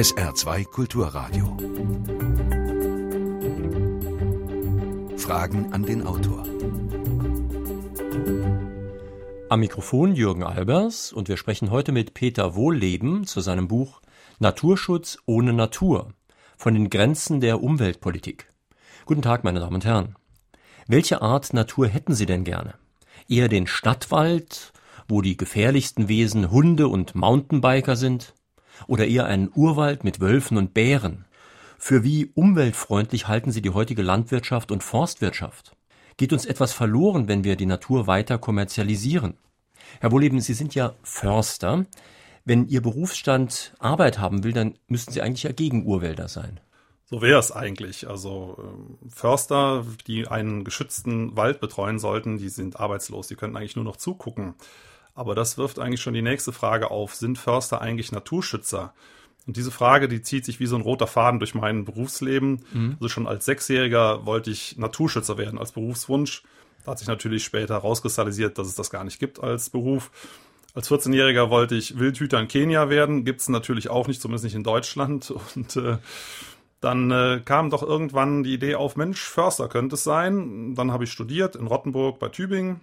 SR2 Kulturradio. Fragen an den Autor. Am Mikrofon Jürgen Albers und wir sprechen heute mit Peter Wohlleben zu seinem Buch Naturschutz ohne Natur von den Grenzen der Umweltpolitik. Guten Tag, meine Damen und Herren. Welche Art Natur hätten Sie denn gerne? Eher den Stadtwald, wo die gefährlichsten Wesen Hunde und Mountainbiker sind? Oder eher einen Urwald mit Wölfen und Bären? Für wie umweltfreundlich halten Sie die heutige Landwirtschaft und Forstwirtschaft? Geht uns etwas verloren, wenn wir die Natur weiter kommerzialisieren? Herr Wohleben, Sie sind ja Förster. Wenn Ihr Berufsstand Arbeit haben will, dann müssten Sie eigentlich ja gegen Urwälder sein. So wäre es eigentlich. Also ähm, Förster, die einen geschützten Wald betreuen sollten, die sind arbeitslos. Die könnten eigentlich nur noch zugucken. Aber das wirft eigentlich schon die nächste Frage auf. Sind Förster eigentlich Naturschützer? Und diese Frage, die zieht sich wie so ein roter Faden durch mein Berufsleben. Mhm. Also schon als Sechsjähriger wollte ich Naturschützer werden als Berufswunsch. Da hat sich natürlich später herauskristallisiert, dass es das gar nicht gibt als Beruf. Als 14-Jähriger wollte ich Wildhüter in Kenia werden. Gibt es natürlich auch nicht, zumindest nicht in Deutschland. Und äh, dann äh, kam doch irgendwann die Idee auf, Mensch, Förster könnte es sein. Dann habe ich studiert in Rottenburg bei Tübingen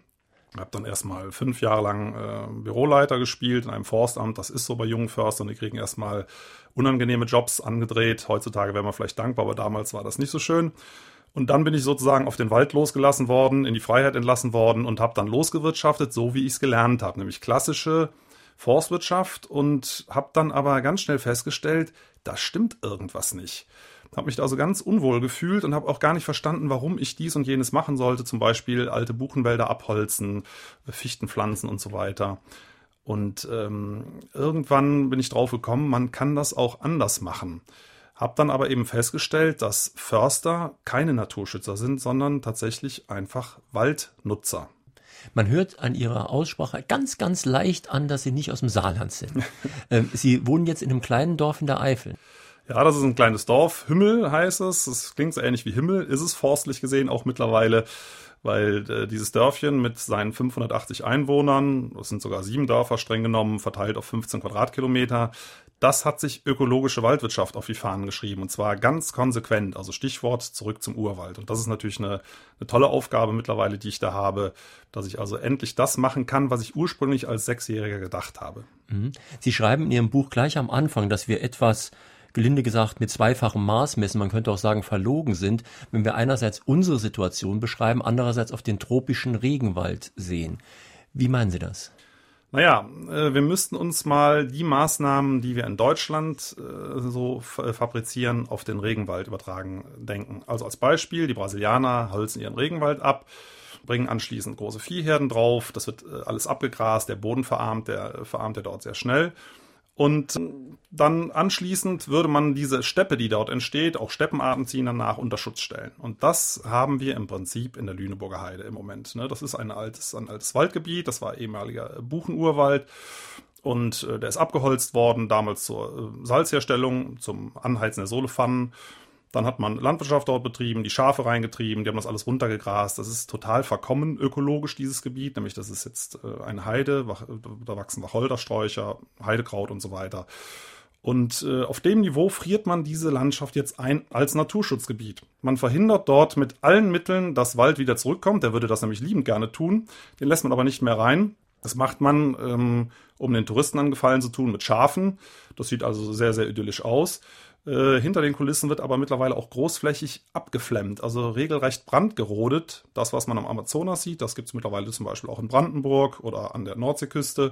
habe dann erstmal fünf Jahre lang äh, Büroleiter gespielt in einem Forstamt. Das ist so bei jungen Förstern. Die kriegen erstmal unangenehme Jobs angedreht. Heutzutage wäre man vielleicht dankbar, aber damals war das nicht so schön. Und dann bin ich sozusagen auf den Wald losgelassen worden, in die Freiheit entlassen worden und habe dann losgewirtschaftet, so wie ich es gelernt habe, nämlich klassische Forstwirtschaft und habe dann aber ganz schnell festgestellt, da stimmt irgendwas nicht habe mich da also ganz unwohl gefühlt und habe auch gar nicht verstanden, warum ich dies und jenes machen sollte, zum Beispiel alte Buchenwälder abholzen, Fichten pflanzen und so weiter. Und ähm, irgendwann bin ich drauf gekommen, man kann das auch anders machen. Hab dann aber eben festgestellt, dass Förster keine Naturschützer sind, sondern tatsächlich einfach Waldnutzer. Man hört an Ihrer Aussprache ganz, ganz leicht an, dass Sie nicht aus dem Saarland sind. Ähm, Sie wohnen jetzt in einem kleinen Dorf in der Eifel. Ja, das ist ein kleines Dorf. Himmel heißt es. Das klingt so ähnlich wie Himmel. Ist es forstlich gesehen auch mittlerweile, weil äh, dieses Dörfchen mit seinen 580 Einwohnern, das sind sogar sieben Dörfer streng genommen, verteilt auf 15 Quadratkilometer, das hat sich ökologische Waldwirtschaft auf die Fahnen geschrieben und zwar ganz konsequent. Also Stichwort zurück zum Urwald. Und das ist natürlich eine, eine tolle Aufgabe mittlerweile, die ich da habe, dass ich also endlich das machen kann, was ich ursprünglich als Sechsjähriger gedacht habe. Mhm. Sie schreiben in Ihrem Buch gleich am Anfang, dass wir etwas gelinde gesagt mit zweifachem Maß messen, man könnte auch sagen verlogen sind, wenn wir einerseits unsere Situation beschreiben, andererseits auf den tropischen Regenwald sehen. Wie meinen Sie das? Naja, äh, wir müssten uns mal die Maßnahmen, die wir in Deutschland äh, so äh, fabrizieren, auf den Regenwald übertragen denken. Also als Beispiel, die Brasilianer holzen ihren Regenwald ab, bringen anschließend große Viehherden drauf, das wird alles abgegrast, der Boden verarmt, der verarmt ja dort sehr schnell. Und dann anschließend würde man diese Steppe, die dort entsteht, auch Steppenarten ziehen danach unter Schutz stellen. Und das haben wir im Prinzip in der Lüneburger Heide im Moment. Ne? Das ist ein altes, ein altes Waldgebiet, das war ehemaliger Buchenurwald. Und äh, der ist abgeholzt worden, damals zur äh, Salzherstellung, zum Anheizen der Sohlepfannen. Dann hat man Landwirtschaft dort betrieben, die Schafe reingetrieben, die haben das alles runtergegrast. Das ist total verkommen ökologisch, dieses Gebiet. Nämlich, das ist jetzt äh, eine Heide, da wachsen Wacholdersträucher, Heidekraut und so weiter. Und äh, auf dem Niveau friert man diese Landschaft jetzt ein als Naturschutzgebiet. Man verhindert dort mit allen Mitteln, dass Wald wieder zurückkommt. Der würde das nämlich liebend gerne tun. Den lässt man aber nicht mehr rein. Das macht man, ähm, um den Touristen angefallen zu tun, mit Schafen. Das sieht also sehr, sehr idyllisch aus. Äh, hinter den Kulissen wird aber mittlerweile auch großflächig abgeflemmt, also regelrecht brandgerodet. Das, was man am Amazonas sieht, das gibt es mittlerweile zum Beispiel auch in Brandenburg oder an der Nordseeküste.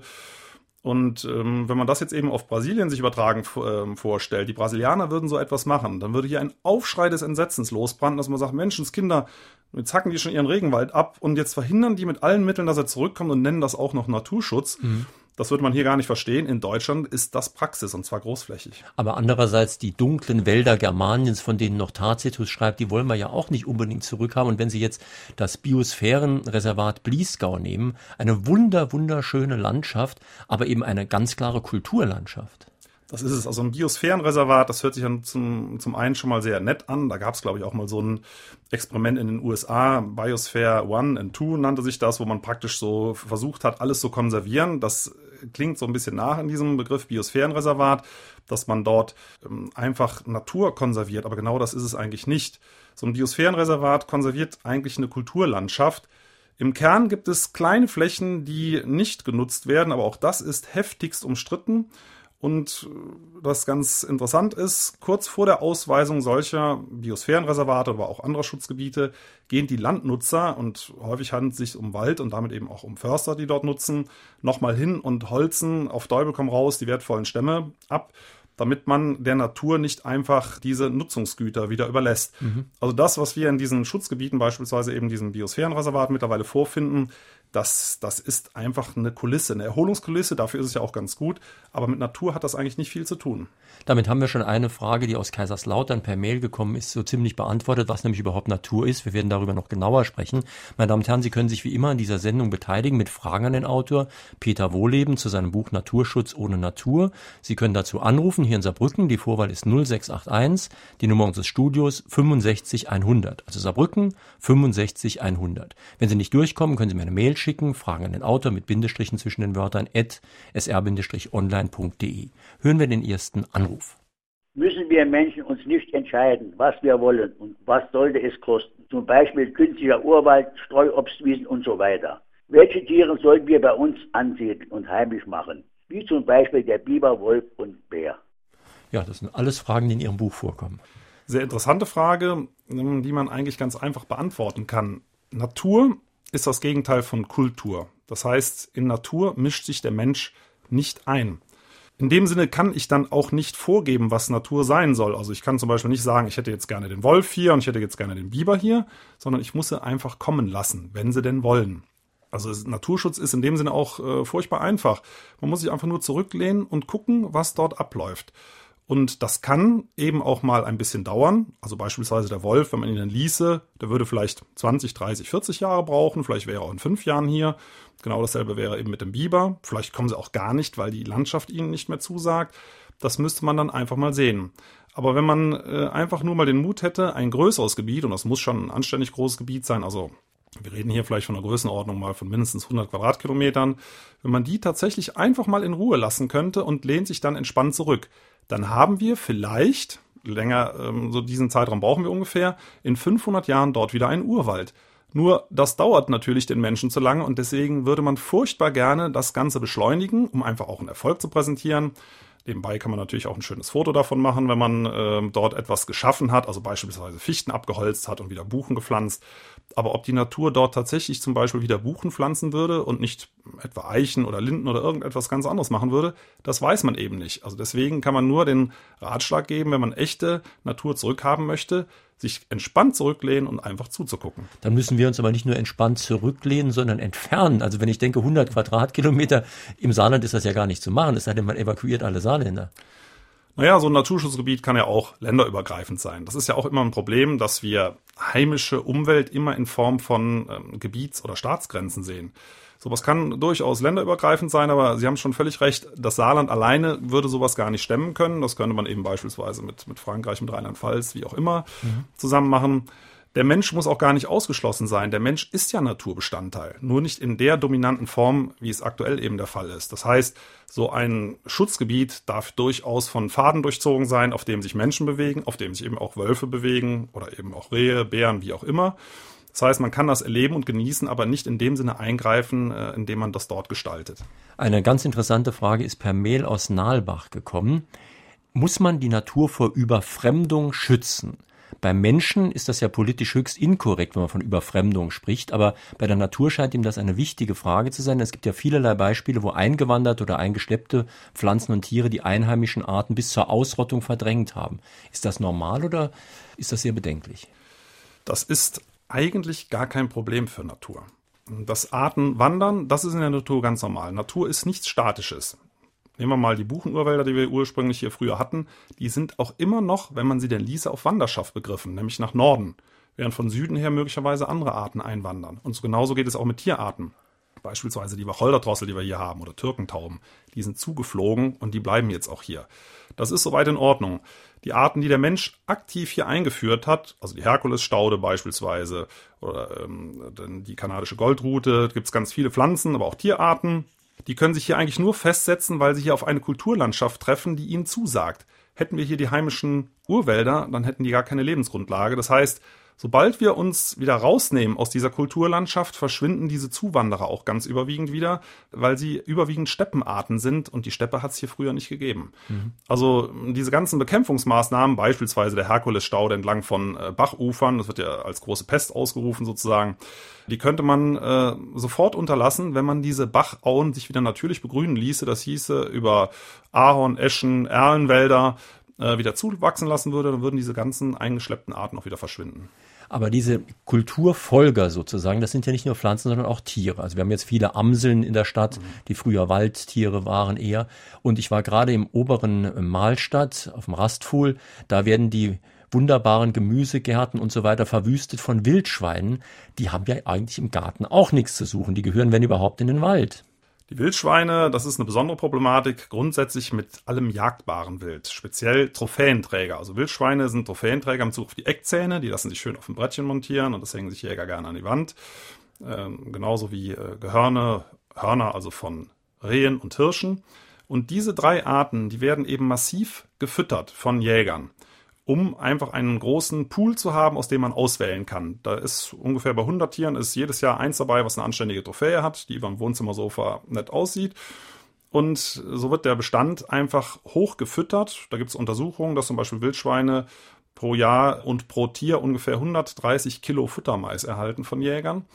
Und ähm, wenn man das jetzt eben auf Brasilien sich übertragen äh, vorstellt, die Brasilianer würden so etwas machen, dann würde hier ein Aufschrei des Entsetzens losbranden, dass man sagt, Menschenskinder, jetzt hacken die schon ihren Regenwald ab und jetzt verhindern die mit allen Mitteln, dass er zurückkommt und nennen das auch noch Naturschutz. Mhm. Das würde man hier gar nicht verstehen. In Deutschland ist das Praxis und zwar großflächig. Aber andererseits die dunklen Wälder Germaniens, von denen noch Tacitus schreibt, die wollen wir ja auch nicht unbedingt zurückhaben. Und wenn Sie jetzt das Biosphärenreservat Bliesgau nehmen, eine wunder, wunderschöne Landschaft, aber eben eine ganz klare Kulturlandschaft. Das ist es. Also ein Biosphärenreservat, das hört sich dann zum, zum einen schon mal sehr nett an. Da gab es, glaube ich, auch mal so ein Experiment in den USA, Biosphere One and Two nannte sich das, wo man praktisch so versucht hat, alles zu konservieren. Das klingt so ein bisschen nach in diesem Begriff Biosphärenreservat, dass man dort ähm, einfach Natur konserviert. Aber genau das ist es eigentlich nicht. So ein Biosphärenreservat konserviert eigentlich eine Kulturlandschaft. Im Kern gibt es kleine Flächen, die nicht genutzt werden, aber auch das ist heftigst umstritten. Und was ganz interessant ist, kurz vor der Ausweisung solcher Biosphärenreservate, aber auch anderer Schutzgebiete, gehen die Landnutzer, und häufig handelt es sich um Wald und damit eben auch um Förster, die dort nutzen, nochmal hin und holzen auf Teufel komm raus die wertvollen Stämme ab damit man der Natur nicht einfach diese Nutzungsgüter wieder überlässt. Mhm. Also das, was wir in diesen Schutzgebieten, beispielsweise eben diesem Biosphärenreservat mittlerweile vorfinden, das, das ist einfach eine Kulisse, eine Erholungskulisse. Dafür ist es ja auch ganz gut. Aber mit Natur hat das eigentlich nicht viel zu tun. Damit haben wir schon eine Frage, die aus Kaiserslautern per Mail gekommen ist, so ziemlich beantwortet, was nämlich überhaupt Natur ist. Wir werden darüber noch genauer sprechen. Meine Damen und Herren, Sie können sich wie immer an dieser Sendung beteiligen mit Fragen an den Autor Peter Wohleben zu seinem Buch Naturschutz ohne Natur. Sie können dazu anrufen hier in Saarbrücken. Die Vorwahl ist 0681, die Nummer unseres Studios 65100. Also Saarbrücken 65100. Wenn Sie nicht durchkommen, können Sie mir eine Mail schicken, Fragen an den Autor mit Bindestrichen zwischen den Wörtern at sr-online.de. Hören wir den ersten Anruf. Müssen wir Menschen uns nicht entscheiden, was wir wollen und was sollte es kosten? Zum Beispiel künstlicher Urwald, Streuobstwiesen und so weiter. Welche Tiere sollten wir bei uns ansiedeln und heimisch machen? Wie zum Beispiel der Biber, Wolf und Bär. Ja, das sind alles Fragen, die in Ihrem Buch vorkommen. Sehr interessante Frage, die man eigentlich ganz einfach beantworten kann. Natur ist das Gegenteil von Kultur. Das heißt, in Natur mischt sich der Mensch nicht ein. In dem Sinne kann ich dann auch nicht vorgeben, was Natur sein soll. Also ich kann zum Beispiel nicht sagen, ich hätte jetzt gerne den Wolf hier und ich hätte jetzt gerne den Biber hier, sondern ich muss sie einfach kommen lassen, wenn sie denn wollen. Also Naturschutz ist in dem Sinne auch äh, furchtbar einfach. Man muss sich einfach nur zurücklehnen und gucken, was dort abläuft. Und das kann eben auch mal ein bisschen dauern. Also beispielsweise der Wolf, wenn man ihn dann ließe, der würde vielleicht 20, 30, 40 Jahre brauchen. Vielleicht wäre er auch in fünf Jahren hier. Genau dasselbe wäre eben mit dem Biber. Vielleicht kommen sie auch gar nicht, weil die Landschaft ihnen nicht mehr zusagt. Das müsste man dann einfach mal sehen. Aber wenn man äh, einfach nur mal den Mut hätte, ein größeres Gebiet, und das muss schon ein anständig großes Gebiet sein, also wir reden hier vielleicht von einer Größenordnung mal von mindestens 100 Quadratkilometern, wenn man die tatsächlich einfach mal in Ruhe lassen könnte und lehnt sich dann entspannt zurück, dann haben wir vielleicht, länger, ähm, so diesen Zeitraum brauchen wir ungefähr, in 500 Jahren dort wieder einen Urwald. Nur das dauert natürlich den Menschen zu lange und deswegen würde man furchtbar gerne das Ganze beschleunigen, um einfach auch einen Erfolg zu präsentieren. Nebenbei kann man natürlich auch ein schönes Foto davon machen, wenn man äh, dort etwas geschaffen hat, also beispielsweise Fichten abgeholzt hat und wieder Buchen gepflanzt. Aber ob die Natur dort tatsächlich zum Beispiel wieder Buchen pflanzen würde und nicht etwa Eichen oder Linden oder irgendetwas ganz anderes machen würde, das weiß man eben nicht. Also deswegen kann man nur den Ratschlag geben, wenn man echte Natur zurückhaben möchte, sich entspannt zurücklehnen und einfach zuzugucken. Dann müssen wir uns aber nicht nur entspannt zurücklehnen, sondern entfernen. Also wenn ich denke, 100 Quadratkilometer im Saarland ist das ja gar nicht zu machen, es sei denn, man evakuiert alle Saarländer. Naja, so ein Naturschutzgebiet kann ja auch länderübergreifend sein. Das ist ja auch immer ein Problem, dass wir heimische Umwelt immer in Form von ähm, Gebiets- oder Staatsgrenzen sehen. Sowas kann durchaus länderübergreifend sein, aber Sie haben schon völlig recht, das Saarland alleine würde sowas gar nicht stemmen können. Das könnte man eben beispielsweise mit, mit Frankreich, mit Rheinland-Pfalz, wie auch immer, mhm. zusammen machen. Der Mensch muss auch gar nicht ausgeschlossen sein. Der Mensch ist ja Naturbestandteil, nur nicht in der dominanten Form, wie es aktuell eben der Fall ist. Das heißt, so ein Schutzgebiet darf durchaus von Faden durchzogen sein, auf dem sich Menschen bewegen, auf dem sich eben auch Wölfe bewegen oder eben auch Rehe, Bären, wie auch immer. Das heißt, man kann das erleben und genießen, aber nicht in dem Sinne eingreifen, äh, indem man das dort gestaltet. Eine ganz interessante Frage ist per Mail aus Nahlbach gekommen. Muss man die Natur vor Überfremdung schützen? Beim Menschen ist das ja politisch höchst inkorrekt, wenn man von Überfremdung spricht, aber bei der Natur scheint ihm das eine wichtige Frage zu sein. Es gibt ja vielerlei Beispiele, wo eingewanderte oder eingeschleppte Pflanzen und Tiere die einheimischen Arten bis zur Ausrottung verdrängt haben. Ist das normal oder ist das sehr bedenklich? Das ist eigentlich gar kein Problem für Natur. Das Arten wandern, das ist in der Natur ganz normal. Natur ist nichts Statisches. Nehmen wir mal die Buchenurwälder, die wir ursprünglich hier früher hatten. Die sind auch immer noch, wenn man sie denn ließe, auf Wanderschaft begriffen, nämlich nach Norden. Während von Süden her möglicherweise andere Arten einwandern. Und genauso geht es auch mit Tierarten. Beispielsweise die Wacholdertrossel, die wir hier haben, oder Türkentauben. Die sind zugeflogen und die bleiben jetzt auch hier. Das ist soweit in Ordnung. Die Arten, die der Mensch aktiv hier eingeführt hat, also die Herkulesstaude beispielsweise oder ähm, die kanadische Goldrute, gibt es ganz viele Pflanzen, aber auch Tierarten. Die können sich hier eigentlich nur festsetzen, weil sie hier auf eine Kulturlandschaft treffen, die ihnen zusagt. Hätten wir hier die heimischen Urwälder, dann hätten die gar keine Lebensgrundlage. Das heißt, Sobald wir uns wieder rausnehmen aus dieser Kulturlandschaft, verschwinden diese Zuwanderer auch ganz überwiegend wieder, weil sie überwiegend Steppenarten sind und die Steppe hat es hier früher nicht gegeben. Mhm. Also diese ganzen Bekämpfungsmaßnahmen, beispielsweise der Herkulesstaude entlang von äh, Bachufern, das wird ja als große Pest ausgerufen sozusagen, die könnte man äh, sofort unterlassen, wenn man diese Bachauen sich wieder natürlich begrünen ließe. Das hieße über Ahorn, Eschen, Erlenwälder, äh, wieder zuwachsen lassen würde, dann würden diese ganzen eingeschleppten Arten auch wieder verschwinden. Aber diese Kulturfolger sozusagen, das sind ja nicht nur Pflanzen, sondern auch Tiere. Also wir haben jetzt viele Amseln in der Stadt, die früher Waldtiere waren eher. Und ich war gerade im oberen Mahlstadt auf dem Rastfuhl, da werden die wunderbaren Gemüsegärten und so weiter verwüstet von Wildschweinen. Die haben ja eigentlich im Garten auch nichts zu suchen. Die gehören, wenn überhaupt, in den Wald. Die Wildschweine, das ist eine besondere Problematik, grundsätzlich mit allem jagdbaren Wild, speziell Trophäenträger. Also Wildschweine sind Trophäenträger im Zug auf die Eckzähne, die lassen sich schön auf dem Brettchen montieren und das hängen sich Jäger gerne an die Wand. Ähm, genauso wie äh, Gehörne, Hörner, also von Rehen und Hirschen. Und diese drei Arten, die werden eben massiv gefüttert von Jägern um einfach einen großen Pool zu haben, aus dem man auswählen kann. Da ist ungefähr bei 100 Tieren ist jedes Jahr eins dabei, was eine anständige Trophäe hat, die beim Wohnzimmersofa nett aussieht. Und so wird der Bestand einfach hoch gefüttert. Da gibt es Untersuchungen, dass zum Beispiel Wildschweine pro Jahr und pro Tier ungefähr 130 Kilo Futtermais erhalten von Jägern.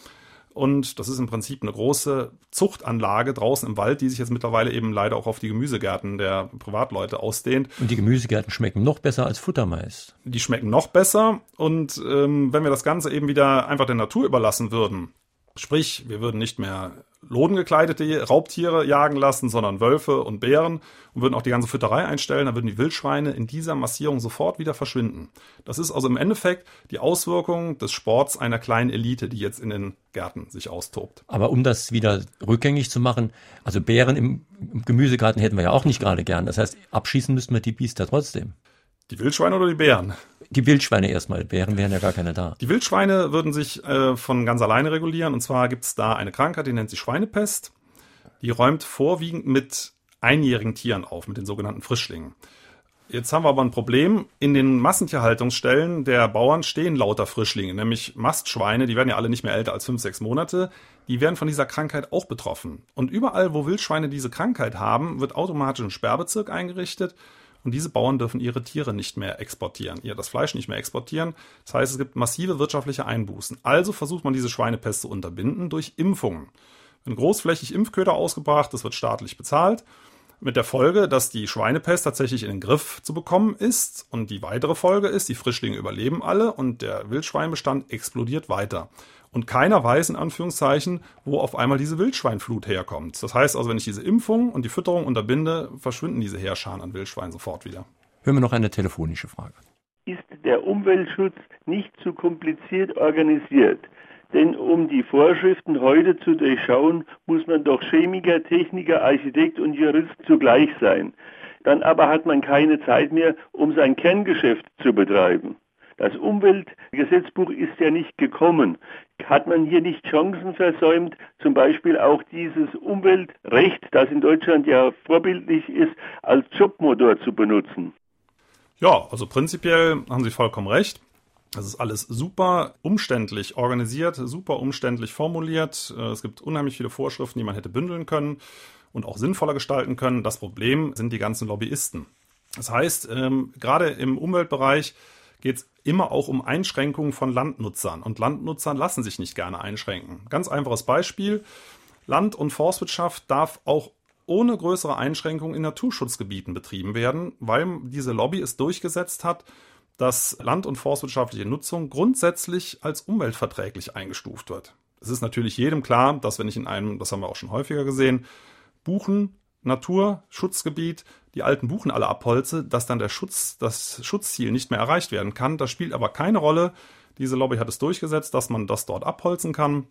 Und das ist im Prinzip eine große Zuchtanlage draußen im Wald, die sich jetzt mittlerweile eben leider auch auf die Gemüsegärten der Privatleute ausdehnt. Und die Gemüsegärten schmecken noch besser als Futtermais. Die schmecken noch besser. Und ähm, wenn wir das Ganze eben wieder einfach der Natur überlassen würden, sprich, wir würden nicht mehr lodengekleidete Raubtiere jagen lassen, sondern Wölfe und Bären und würden auch die ganze Fütterei einstellen, dann würden die Wildschweine in dieser Massierung sofort wieder verschwinden. Das ist also im Endeffekt die Auswirkung des Sports einer kleinen Elite, die jetzt in den Gärten sich austobt. Aber um das wieder rückgängig zu machen, also Bären im Gemüsegarten hätten wir ja auch nicht gerade gern. Das heißt, abschießen müssten wir die Biester trotzdem. Die Wildschweine oder die Bären? Die Wildschweine erstmal. Bären wären ja gar keine da. Die Wildschweine würden sich äh, von ganz alleine regulieren. Und zwar gibt es da eine Krankheit, die nennt sich Schweinepest. Die räumt vorwiegend mit einjährigen Tieren auf, mit den sogenannten Frischlingen. Jetzt haben wir aber ein Problem. In den Massentierhaltungsstellen der Bauern stehen lauter Frischlinge, nämlich Mastschweine, die werden ja alle nicht mehr älter als fünf, sechs Monate. Die werden von dieser Krankheit auch betroffen. Und überall, wo Wildschweine diese Krankheit haben, wird automatisch ein Sperrbezirk eingerichtet und diese Bauern dürfen ihre Tiere nicht mehr exportieren, ihr das Fleisch nicht mehr exportieren. Das heißt, es gibt massive wirtschaftliche Einbußen. Also versucht man diese Schweinepest zu unterbinden durch Impfungen. Wenn großflächig Impfköder ausgebracht, das wird staatlich bezahlt. Mit der Folge, dass die Schweinepest tatsächlich in den Griff zu bekommen ist. Und die weitere Folge ist, die Frischlinge überleben alle und der Wildschweinbestand explodiert weiter. Und keiner weiß in Anführungszeichen, wo auf einmal diese Wildschweinflut herkommt. Das heißt also, wenn ich diese Impfung und die Fütterung unterbinde, verschwinden diese Heerscharen an Wildschweinen sofort wieder. Hören wir noch eine telefonische Frage. Ist der Umweltschutz nicht zu kompliziert organisiert? Denn um die Vorschriften heute zu durchschauen, muss man doch Chemiker, Techniker, Architekt und Jurist zugleich sein. Dann aber hat man keine Zeit mehr, um sein Kerngeschäft zu betreiben. Das Umweltgesetzbuch ist ja nicht gekommen. Hat man hier nicht Chancen versäumt, zum Beispiel auch dieses Umweltrecht, das in Deutschland ja vorbildlich ist, als Jobmotor zu benutzen? Ja, also prinzipiell haben Sie vollkommen recht. Das ist alles super umständlich organisiert, super umständlich formuliert. Äh, es gibt unheimlich viele Vorschriften, die man hätte bündeln können und auch sinnvoller gestalten können. Das Problem sind die ganzen Lobbyisten. Das heißt, ähm, gerade im Umweltbereich geht es immer auch um Einschränkungen von Landnutzern. Und Landnutzern lassen sich nicht gerne einschränken. Ganz einfaches Beispiel. Land- und Forstwirtschaft darf auch ohne größere Einschränkungen in Naturschutzgebieten betrieben werden, weil diese Lobby es durchgesetzt hat, dass land- und forstwirtschaftliche Nutzung grundsätzlich als umweltverträglich eingestuft wird. Es ist natürlich jedem klar, dass wenn ich in einem, das haben wir auch schon häufiger gesehen, Buchen Naturschutzgebiet die alten Buchen alle abholze, dass dann der Schutz, das Schutzziel nicht mehr erreicht werden kann. Das spielt aber keine Rolle. Diese Lobby hat es durchgesetzt, dass man das dort abholzen kann.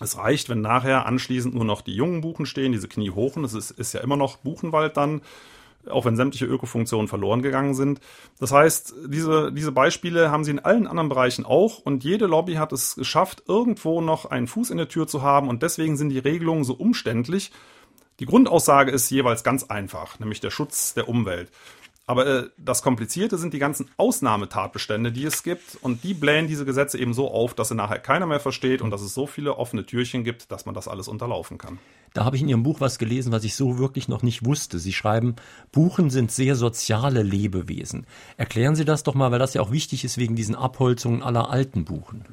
Es reicht, wenn nachher anschließend nur noch die jungen Buchen stehen, diese kniehochen. Es ist, ist ja immer noch Buchenwald dann, auch wenn sämtliche Ökofunktionen verloren gegangen sind. Das heißt, diese, diese Beispiele haben sie in allen anderen Bereichen auch und jede Lobby hat es geschafft, irgendwo noch einen Fuß in der Tür zu haben und deswegen sind die Regelungen so umständlich Die Grundaussage ist jeweils ganz einfach, nämlich der Schutz der Umwelt. Aber äh, das Komplizierte sind die ganzen Ausnahmetatbestände, die es gibt. Und die blähen diese Gesetze eben so auf, dass sie nachher keiner mehr versteht und dass es so viele offene Türchen gibt, dass man das alles unterlaufen kann. Da habe ich in Ihrem Buch was gelesen, was ich so wirklich noch nicht wusste. Sie schreiben, Buchen sind sehr soziale Lebewesen. Erklären Sie das doch mal, weil das ja auch wichtig ist wegen diesen Abholzungen aller alten Buchen.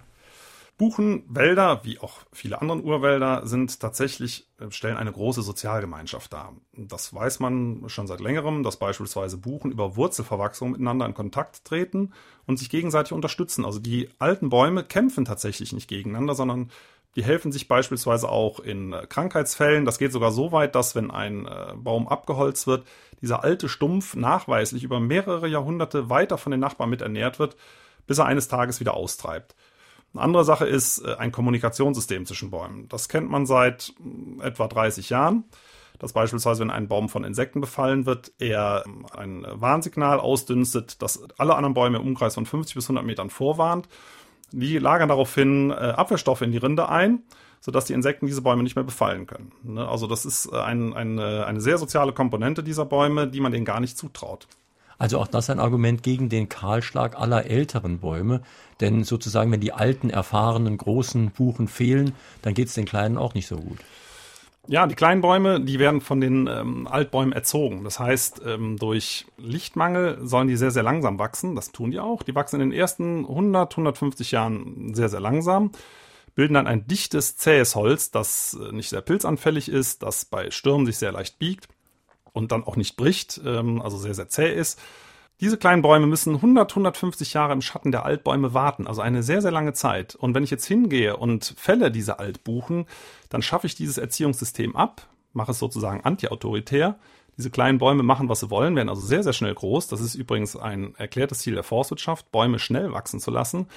Buchenwälder, wie auch viele andere Urwälder, sind tatsächlich, äh, stellen eine große Sozialgemeinschaft dar. Das weiß man schon seit längerem, dass beispielsweise Buchen über Wurzelverwachsung miteinander in Kontakt treten und sich gegenseitig unterstützen. Also die alten Bäume kämpfen tatsächlich nicht gegeneinander, sondern die helfen sich beispielsweise auch in äh, Krankheitsfällen. Das geht sogar so weit, dass wenn ein äh, Baum abgeholzt wird, dieser alte Stumpf nachweislich über mehrere Jahrhunderte weiter von den Nachbarn miternährt wird, bis er eines Tages wieder austreibt. Eine andere Sache ist äh, ein Kommunikationssystem zwischen Bäumen. Das kennt man seit mm, etwa 30 Jahren. Dass beispielsweise, wenn ein Baum von Insekten befallen wird, er ähm, ein Warnsignal ausdünstet, das alle anderen Bäume im Umkreis von 50 bis 100 Metern vorwarnt. Die lagern daraufhin äh, Abwehrstoffe in die Rinde ein, sodass die Insekten diese Bäume nicht mehr befallen können. Ne? Also das ist äh, ein, eine, eine sehr soziale Komponente dieser Bäume, die man denen gar nicht zutraut. Also auch das ein Argument gegen den Kahlschlag aller älteren Bäume. Denn sozusagen, wenn die alten, erfahrenen, großen Buchen fehlen, dann geht es den kleinen auch nicht so gut. Ja, die kleinen Bäume, die werden von den ähm, Altbäumen erzogen. Das heißt, ähm, durch Lichtmangel sollen die sehr, sehr langsam wachsen. Das tun die auch. Die wachsen in den ersten 100, 150 Jahren sehr, sehr langsam, bilden dann ein dichtes, zähes Holz, das äh, nicht sehr pilzanfällig ist, das bei Stürmen sich sehr leicht biegt und dann auch nicht bricht, ähm, also sehr, sehr zäh ist. Diese kleinen Bäume müssen 100, 150 Jahre im Schatten der Altbäume warten, also eine sehr, sehr lange Zeit. Und wenn ich jetzt hingehe und fälle diese Altbuchen, dann schaffe ich dieses Erziehungssystem ab, mache es sozusagen antiautoritär. Diese kleinen Bäume machen, was sie wollen, werden also sehr, sehr schnell groß. Das ist übrigens ein erklärtes Ziel der Forstwirtschaft, Bäume schnell wachsen zu lassen.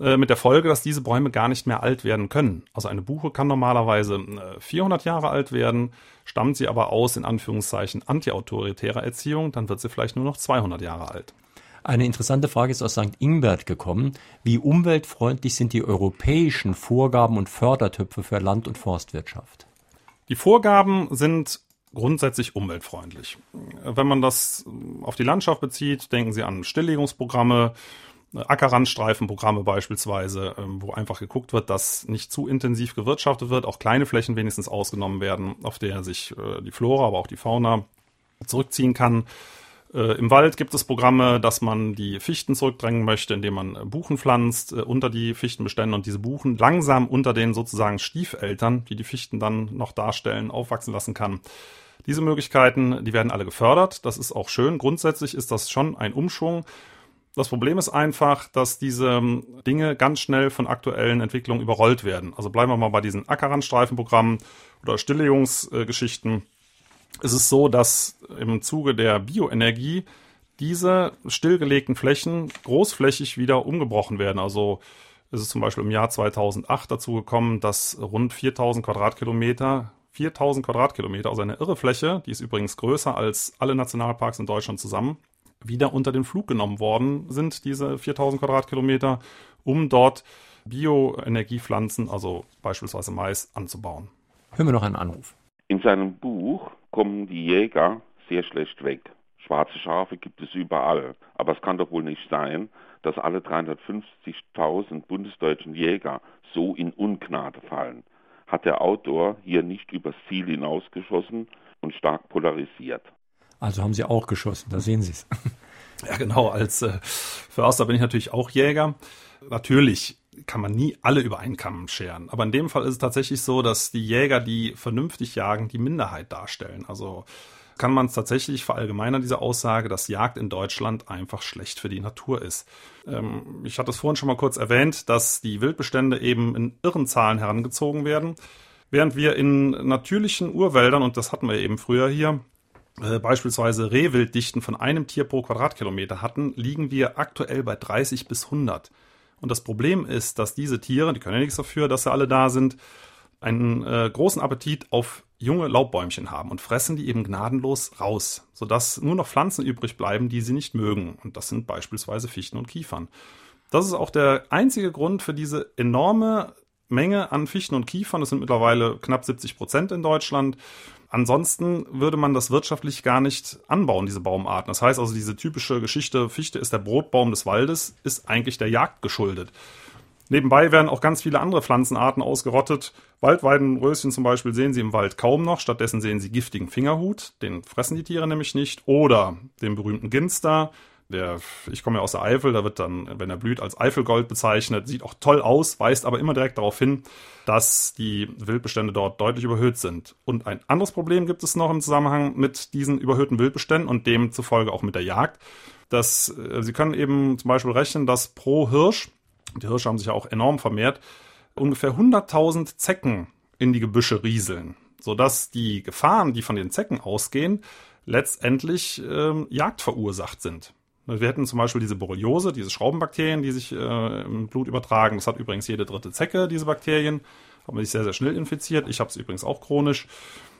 Äh, mit der Folge, dass diese Bäume gar nicht mehr alt werden können. Also eine Buche kann normalerweise 400 äh, Jahre alt werden, stammt sie aber aus, in Anführungszeichen, antiautoritärer Erziehung, dann wird sie vielleicht nur noch 200 Jahre alt. Eine interessante Frage ist aus St. Ingbert gekommen. Wie umweltfreundlich sind die europäischen Vorgaben und Fördertöpfe für Land- und Forstwirtschaft? Die Vorgaben sind grundsätzlich umweltfreundlich. Wenn man das auf die Landschaft bezieht, denken Sie an Stilllegungsprogramme, Ackerrandstreifenprogramme beispielsweise, ähm, wo einfach geguckt wird, dass nicht zu intensiv gewirtschaftet wird, auch kleine Flächen wenigstens ausgenommen werden, auf der sich äh, die Flora, aber auch die Fauna zurückziehen kann. Äh, Im Wald gibt es Programme, dass man die Fichten zurückdrängen möchte, indem man Buchen pflanzt äh, unter die Fichtenbestände und diese Buchen langsam unter den sozusagen Stiefeltern, die die Fichten dann noch darstellen, aufwachsen lassen kann. Diese Möglichkeiten, die werden alle gefördert. Das ist auch schön. Grundsätzlich ist das schon ein Umschwung. Das Problem ist einfach, dass diese ähm, Dinge ganz schnell von aktuellen Entwicklungen überrollt werden. Also bleiben wir mal bei diesen Ackerrandstreifenprogrammen oder Stilllegungsgeschichten. Es ist so, dass im Zuge der Bioenergie diese stillgelegten Flächen großflächig wieder umgebrochen werden. Also ist es zum Beispiel im Jahr 2008 dazu gekommen, dass rund 4000 Quadratkilometer 4000 Quadratkilometer, also eine irre Fläche, die ist übrigens größer als alle Nationalparks in Deutschland zusammen, wieder unter den Flug genommen worden sind, diese 4000 Quadratkilometer, um dort Bioenergiepflanzen, also beispielsweise Mais, anzubauen. Hören wir noch einen Anruf. In seinem Buch kommen die Jäger sehr schlecht weg. Schwarze Schafe gibt es überall. Aber es kann doch wohl nicht sein, dass alle 350.000 bundesdeutschen Jäger so in Ungnade fallen. Hat der Autor hier nicht übers Ziel hinausgeschossen und stark polarisiert? Also haben Sie auch geschossen, da sehen Sie es. Ja, genau. Als äh, Förster bin ich natürlich auch Jäger. Natürlich kann man nie alle über einen Kamm scheren. Aber in dem Fall ist es tatsächlich so, dass die Jäger, die vernünftig jagen, die Minderheit darstellen. Also kann man es tatsächlich verallgemeinern, diese Aussage, dass Jagd in Deutschland einfach schlecht für die Natur ist. Ähm, ich hatte es vorhin schon mal kurz erwähnt, dass die Wildbestände eben in irren Zahlen herangezogen werden. Während wir in natürlichen Urwäldern, und das hatten wir eben früher hier, äh, beispielsweise Rehwilddichten von einem Tier pro Quadratkilometer hatten, liegen wir aktuell bei 30 bis 100. Und das Problem ist, dass diese Tiere, die können ja nichts dafür, dass sie alle da sind, einen äh, großen Appetit auf junge Laubbäumchen haben und fressen die eben gnadenlos raus, sodass nur noch Pflanzen übrig bleiben, die sie nicht mögen. Und das sind beispielsweise Fichten und Kiefern. Das ist auch der einzige Grund für diese enorme Menge an Fichten und Kiefern. Das sind mittlerweile knapp 70 Prozent in Deutschland. Ansonsten würde man das wirtschaftlich gar nicht anbauen, diese Baumarten. Das heißt also, diese typische Geschichte, Fichte ist der Brotbaum des Waldes, ist eigentlich der Jagd geschuldet. Nebenbei werden auch ganz viele andere Pflanzenarten ausgerottet. Waldweidenröschen zum Beispiel sehen Sie im Wald kaum noch. Stattdessen sehen Sie giftigen Fingerhut. Den fressen die Tiere nämlich nicht. Oder den berühmten Ginster. Der, ich komme ja aus der Eifel, da wird dann, wenn er blüht, als Eifelgold bezeichnet. Sieht auch toll aus, weist aber immer direkt darauf hin, dass die Wildbestände dort deutlich überhöht sind. Und ein anderes Problem gibt es noch im Zusammenhang mit diesen überhöhten Wildbeständen und demzufolge auch mit der Jagd. Dass, äh, Sie können eben zum Beispiel rechnen, dass pro Hirsch die Hirsche haben sich ja auch enorm vermehrt, ungefähr 100.000 Zecken in die Gebüsche rieseln, sodass die Gefahren, die von den Zecken ausgehen, letztendlich ähm, jagdverursacht sind. Wir hätten zum Beispiel diese Borreliose, diese Schraubenbakterien, die sich äh, im Blut übertragen. Das hat übrigens jede dritte Zecke, diese Bakterien. Haben sich sehr, sehr schnell infiziert. Ich habe es übrigens auch chronisch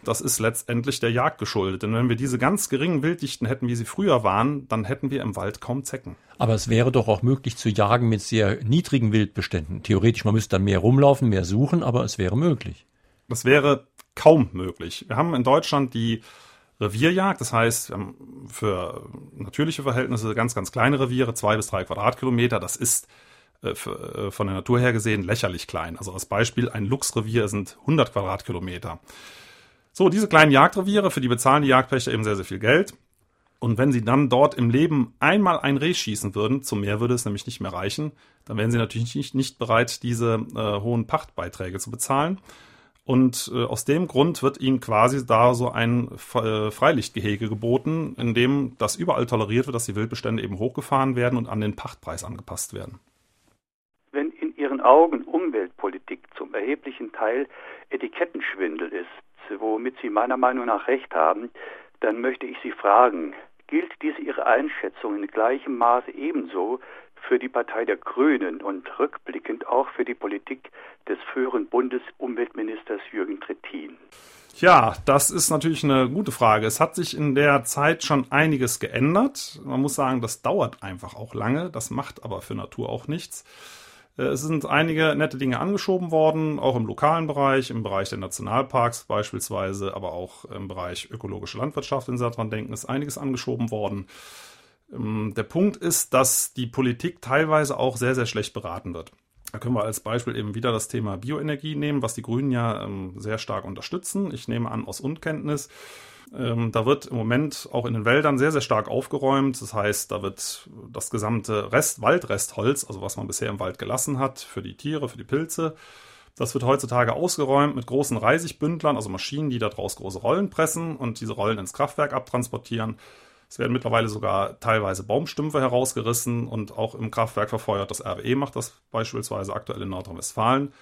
das ist letztendlich der Jagd geschuldet. Denn wenn wir diese ganz geringen Wilddichten hätten, wie sie früher waren, dann hätten wir im Wald kaum Zecken. Aber es wäre doch auch möglich zu jagen mit sehr niedrigen Wildbeständen. Theoretisch, man müsste dann mehr rumlaufen, mehr suchen, aber es wäre möglich. Das wäre kaum möglich. Wir haben in Deutschland die Revierjagd, das heißt, wir haben für natürliche Verhältnisse ganz, ganz kleine Reviere, zwei bis drei Quadratkilometer. Das ist äh, äh, von der Natur her gesehen lächerlich klein. Also als Beispiel, ein Luchsrevier sind 100 Quadratkilometer. So, diese kleinen Jagdreviere, für die bezahlen die Jagdpächter eben sehr, sehr viel Geld. Und wenn sie dann dort im Leben einmal ein Reh schießen würden, zum mehr würde es nämlich nicht mehr reichen, dann wären sie natürlich nicht, nicht bereit, diese äh, hohen Pachtbeiträge zu bezahlen. Und äh, aus dem Grund wird ihnen quasi da so ein äh, Freilichtgehege geboten, in dem das überall toleriert wird, dass die Wildbestände eben hochgefahren werden und an den Pachtpreis angepasst werden. Wenn in Ihren Augen Umweltpolitik zum erheblichen Teil Etikettenschwindel ist, womit Sie meiner Meinung nach recht haben, dann möchte ich Sie fragen, gilt diese Ihre Einschätzung in gleichem Maße ebenso für die Partei der Grünen und rückblickend auch für die Politik des früheren Bundesumweltministers Jürgen Trittin? Ja, das ist natürlich eine gute Frage. Es hat sich in der Zeit schon einiges geändert. Man muss sagen, das dauert einfach auch lange. Das macht aber für Natur auch nichts. Äh, es sind einige nette Dinge angeschoben worden, auch im lokalen Bereich, im Bereich der Nationalparks beispielsweise, aber auch im Bereich ökologische Landwirtschaft, wenn Sie daran denken, ist einiges angeschoben worden. Ähm, der Punkt ist, dass die Politik teilweise auch sehr, sehr schlecht beraten wird. Da können wir als Beispiel eben wieder das Thema Bioenergie nehmen, was die Grünen ja ähm, sehr stark unterstützen. Ich nehme an, aus Unkenntnis. Ähm, da wird im Moment auch in den Wäldern sehr, sehr stark aufgeräumt. Das heißt, da wird das gesamte Rest, Waldrestholz, also was man bisher im Wald gelassen hat, für die Tiere, für die Pilze, das wird heutzutage ausgeräumt mit großen Reisigbündlern, also Maschinen, die daraus große Rollen pressen und diese Rollen ins Kraftwerk abtransportieren. Es werden mittlerweile sogar teilweise Baumstümpfe herausgerissen und auch im Kraftwerk verfeuert. Das RWE macht das beispielsweise aktuell in Nordrhein-Westfalen.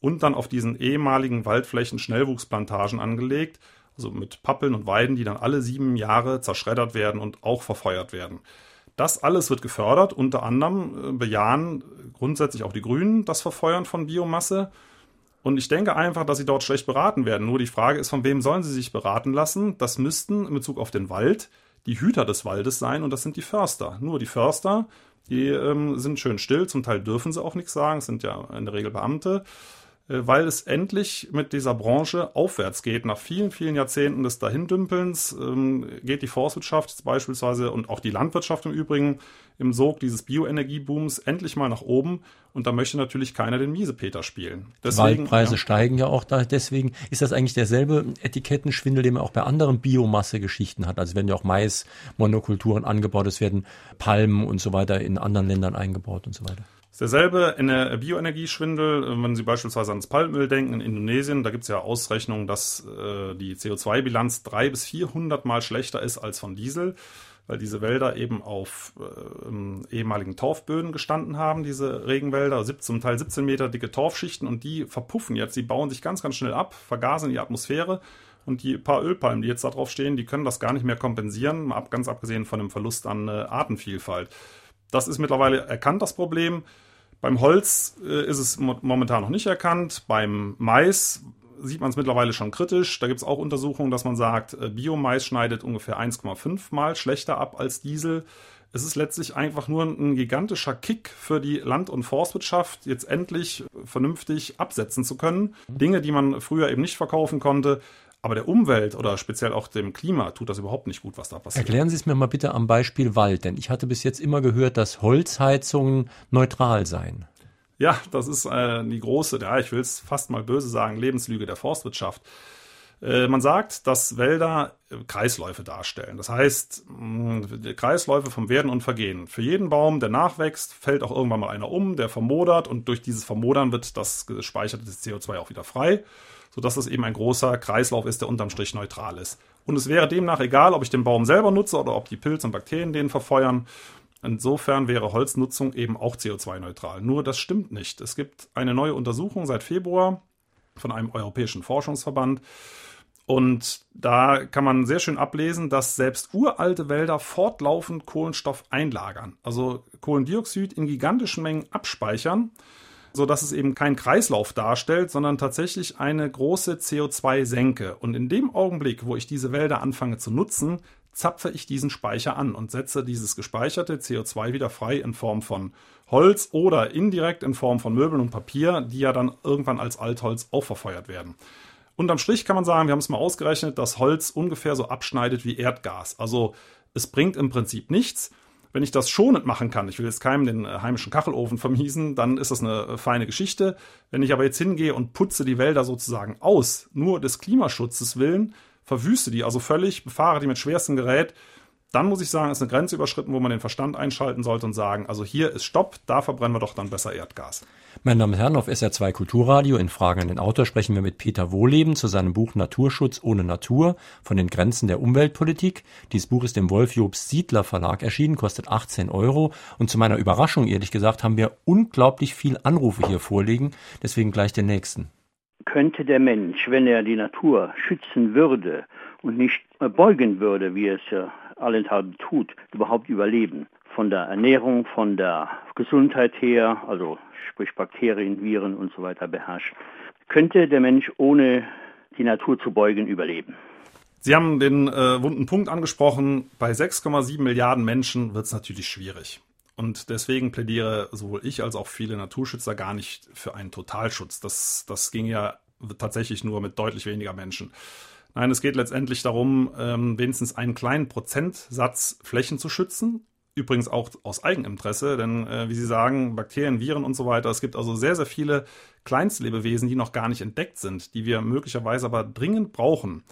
Und dann auf diesen ehemaligen Waldflächen Schnellwuchsplantagen angelegt, also mit Pappeln und Weiden, die dann alle sieben Jahre zerschreddert werden und auch verfeuert werden. Das alles wird gefördert, unter anderem äh, bejahen grundsätzlich auch die Grünen das Verfeuern von Biomasse. Und ich denke einfach, dass sie dort schlecht beraten werden. Nur die Frage ist, von wem sollen sie sich beraten lassen? Das müssten in Bezug auf den Wald die Hüter des Waldes sein und das sind die Förster. Nur die Förster, die ähm, sind schön still, zum Teil dürfen sie auch nichts sagen, sind ja in der Regel Beamte. Äh, weil es endlich mit dieser Branche aufwärts geht. Nach vielen, vielen Jahrzehnten des Dahindümpelns ähm, geht die Forstwirtschaft beispielsweise und auch die Landwirtschaft im Übrigen im Sog dieses Bioenergiebooms endlich mal nach oben. Und da möchte natürlich keiner den Miesepeter spielen. Deswegen, Waldpreise ja. steigen ja auch da. Deswegen ist das eigentlich derselbe Etikettenschwindel, den man auch bei anderen Biomasse-Geschichten hat. Also werden ja auch Mais-Monokulturen angebaut, es werden Palmen und so weiter in anderen Ländern eingebaut und so weiter ist derselbe in der Bioenergieschwindel, äh, wenn Sie beispielsweise ans Palmöl denken in Indonesien, da gibt es ja Ausrechnungen, dass äh, die CO2-Bilanz drei bis vierhundert Mal schlechter ist als von Diesel, weil diese Wälder eben auf äh, ehemaligen Torfböden gestanden haben, diese Regenwälder, zum Teil 17 Meter dicke Torfschichten und die verpuffen jetzt, die bauen sich ganz, ganz schnell ab, vergasen die Atmosphäre und die paar Ölpalmen, die jetzt da drauf stehen, die können das gar nicht mehr kompensieren, mal ganz abgesehen von dem Verlust an äh, Artenvielfalt. Das ist mittlerweile erkannt, das Problem. Beim Holz äh, ist es momentan noch nicht erkannt. Beim Mais sieht man es mittlerweile schon kritisch. Da gibt es auch Untersuchungen, dass man sagt, äh, Biomais schneidet ungefähr 1,5 mal schlechter ab als Diesel. Es ist letztlich einfach nur ein gigantischer Kick für die Land- und Forstwirtschaft, jetzt endlich vernünftig absetzen zu können. Dinge, die man früher eben nicht verkaufen konnte. Aber der Umwelt oder speziell auch dem Klima tut das überhaupt nicht gut, was da passiert. Erklären Sie es mir mal bitte am Beispiel Wald, denn ich hatte bis jetzt immer gehört, dass Holzheizungen neutral seien. Ja, das ist äh, die große, ja, ich will es fast mal böse sagen, Lebenslüge der Forstwirtschaft. Äh, man sagt, dass Wälder äh, Kreisläufe darstellen. Das heißt, Kreisläufe vom Werden und Vergehen. Für jeden Baum, der nachwächst, fällt auch irgendwann mal einer um, der vermodert und durch dieses Vermodern wird das gespeicherte CO2 auch wieder frei, sodass es eben ein großer Kreislauf ist, der unterm Strich neutral ist. Und es wäre demnach egal, ob ich den Baum selber nutze oder ob die Pilze und Bakterien den verfeuern. Insofern wäre Holznutzung eben auch CO2-neutral. Nur das stimmt nicht. Es gibt eine neue Untersuchung seit Februar von einem europäischen Forschungsverband. Und da kann man sehr schön ablesen, dass selbst uralte Wälder fortlaufend Kohlenstoff einlagern, also Kohlendioxid in gigantischen Mengen abspeichern, sodass es eben keinen Kreislauf darstellt, sondern tatsächlich eine große CO2-Senke. Und in dem Augenblick, wo ich diese Wälder anfange zu nutzen, zapfe ich diesen Speicher an und setze dieses gespeicherte CO2 wieder frei in Form von Holz oder indirekt in Form von Möbeln und Papier, die ja dann irgendwann als Altholz auch verfeuert werden. Unterm Strich kann man sagen, wir haben es mal ausgerechnet, dass Holz ungefähr so abschneidet wie Erdgas. Also es bringt im Prinzip nichts. Wenn ich das schonend machen kann, ich will jetzt keinem den äh, heimischen Kachelofen vermiesen, dann ist das eine äh, feine Geschichte. Wenn ich aber jetzt hingehe und putze die Wälder sozusagen aus, nur des Klimaschutzes willen, verwüste die also völlig, befahre die mit schwerstem Gerät, dann muss ich sagen, ist eine Grenze überschritten, wo man den Verstand einschalten sollte und sagen, also hier ist Stopp, da verbrennen wir doch dann besser Erdgas. Meine Damen und Herren, auf SR2 Kulturradio in Fragen an den Autor sprechen wir mit Peter Wohleben zu seinem Buch Naturschutz ohne Natur von den Grenzen der Umweltpolitik. Dieses Buch ist im Wolf-Jobs Siedler Verlag erschienen, kostet 18 Euro. Und zu meiner Überraschung, ehrlich gesagt, haben wir unglaublich viel Anrufe hier vorliegen. Deswegen gleich den nächsten. Könnte der Mensch, wenn er die Natur schützen würde und nicht beugen würde, wie es ja allenthalben tut, überhaupt überleben? Von der Ernährung, von der Gesundheit her, also sprich Bakterien, Viren und so weiter beherrscht. Könnte der Mensch ohne die Natur zu beugen überleben? Sie haben den äh, wunden Punkt angesprochen. Bei 6,7 Milliarden Menschen wird es natürlich schwierig. Und deswegen plädiere sowohl ich als auch viele Naturschützer gar nicht für einen Totalschutz. Das, das ging ja tatsächlich nur mit deutlich weniger Menschen. Nein, es geht letztendlich darum, ähm, wenigstens einen kleinen Prozentsatz Flächen zu schützen. Übrigens auch aus Eigeninteresse, denn äh, wie Sie sagen, Bakterien, Viren und so weiter, es gibt also sehr, sehr viele Kleinstlebewesen, die noch gar nicht entdeckt sind, die wir möglicherweise aber dringend brauchen.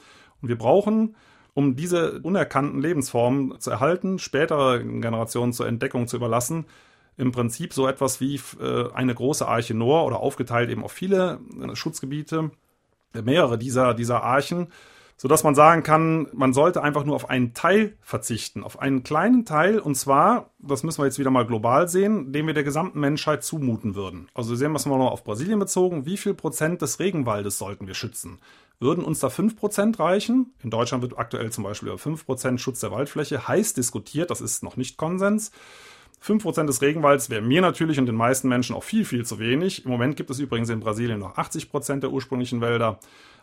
Und wir brauchen, um diese unerkannten Lebensformen zu erhalten, spätere Generationen zur Entdeckung zu überlassen, im Prinzip so etwas wie äh, eine große Arche Noah oder aufgeteilt eben auf viele äh, Schutzgebiete, mehrere dieser, dieser Archen, sodass man sagen kann, man sollte einfach nur auf einen Teil verzichten, auf einen kleinen Teil, und zwar, das müssen wir jetzt wieder mal global sehen, den wir der gesamten Menschheit zumuten würden. Also sehen wir es mal noch auf Brasilien bezogen, wie viel Prozent des Regenwaldes sollten wir schützen? Würden uns da 5% reichen? In Deutschland wird aktuell zum Beispiel über 5% Schutz der Waldfläche heiß diskutiert, das ist noch nicht Konsens. 5% des Regenwalds wäre mir natürlich und den meisten Menschen auch viel, viel zu wenig. Im Moment gibt es übrigens in Brasilien noch 80% der ursprünglichen Wälder.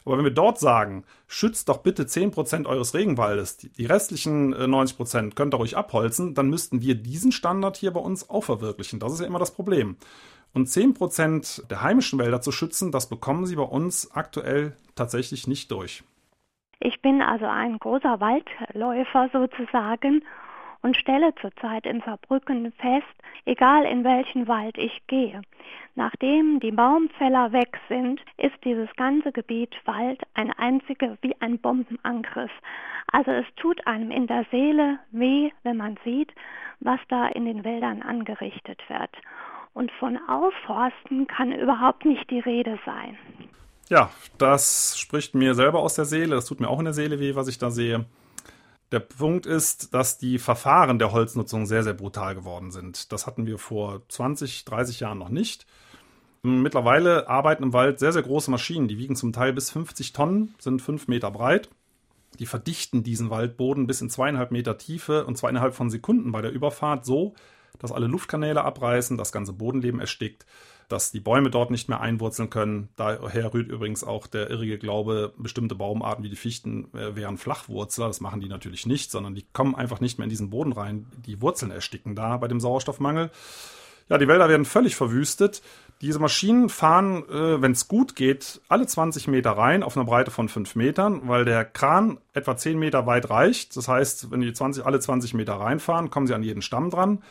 Aber wenn wir dort sagen, schützt doch bitte 10% eures Regenwaldes, die, restlichen 90% äh, könnt ihr ruhig abholzen, dann müssten wir diesen Standard hier bei uns auch verwirklichen. Das ist ja immer das Problem. Und 10% der heimischen Wälder zu schützen, das bekommen sie bei uns aktuell tatsächlich nicht durch. Ich bin also ein großer Waldläufer sozusagen und stelle zurzeit in Saarbrücken fest, egal in welchen Wald ich gehe, nachdem die Baumfäller weg sind, ist dieses ganze Gebiet Wald ein einziger wie ein Bombenangriff. Also es tut einem in der Seele weh, wenn man sieht, was da in den Wäldern angerichtet wird. Und von Aufforsten kann überhaupt nicht die Rede sein. Ja, das spricht mir selber aus der Seele. Das tut mir auch in der Seele weh, was ich da sehe. Der Punkt ist, dass die Verfahren der Holznutzung sehr, sehr brutal geworden sind. Das hatten wir vor 20, 30 Jahren noch nicht. Mittlerweile arbeiten im Wald sehr, sehr große Maschinen. Die wiegen zum Teil bis 50 Tonnen, sind fünf Meter breit. Die verdichten diesen Waldboden bis in zweieinhalb Meter Tiefe und zwar innerhalb von Sekunden bei der Überfahrt so, dass alle Luftkanäle abreißen, das ganze Bodenleben erstickt. Dass die Bäume dort nicht mehr einwurzeln können. Daher rührt übrigens auch der irrige Glaube, bestimmte Baumarten wie die Fichten äh, wären Flachwurzler. Das machen die natürlich nicht, sondern die kommen einfach nicht mehr in diesen Boden rein. Die Wurzeln ersticken da bei dem Sauerstoffmangel. Ja, die Wälder werden völlig verwüstet. Diese Maschinen fahren, äh, wenn es gut geht, alle 20 Meter rein auf einer Breite von 5 Metern, weil der Kran etwa 10 Meter weit reicht. Das heißt, wenn die 20, alle 20 Meter reinfahren, kommen sie an jeden Stamm dran.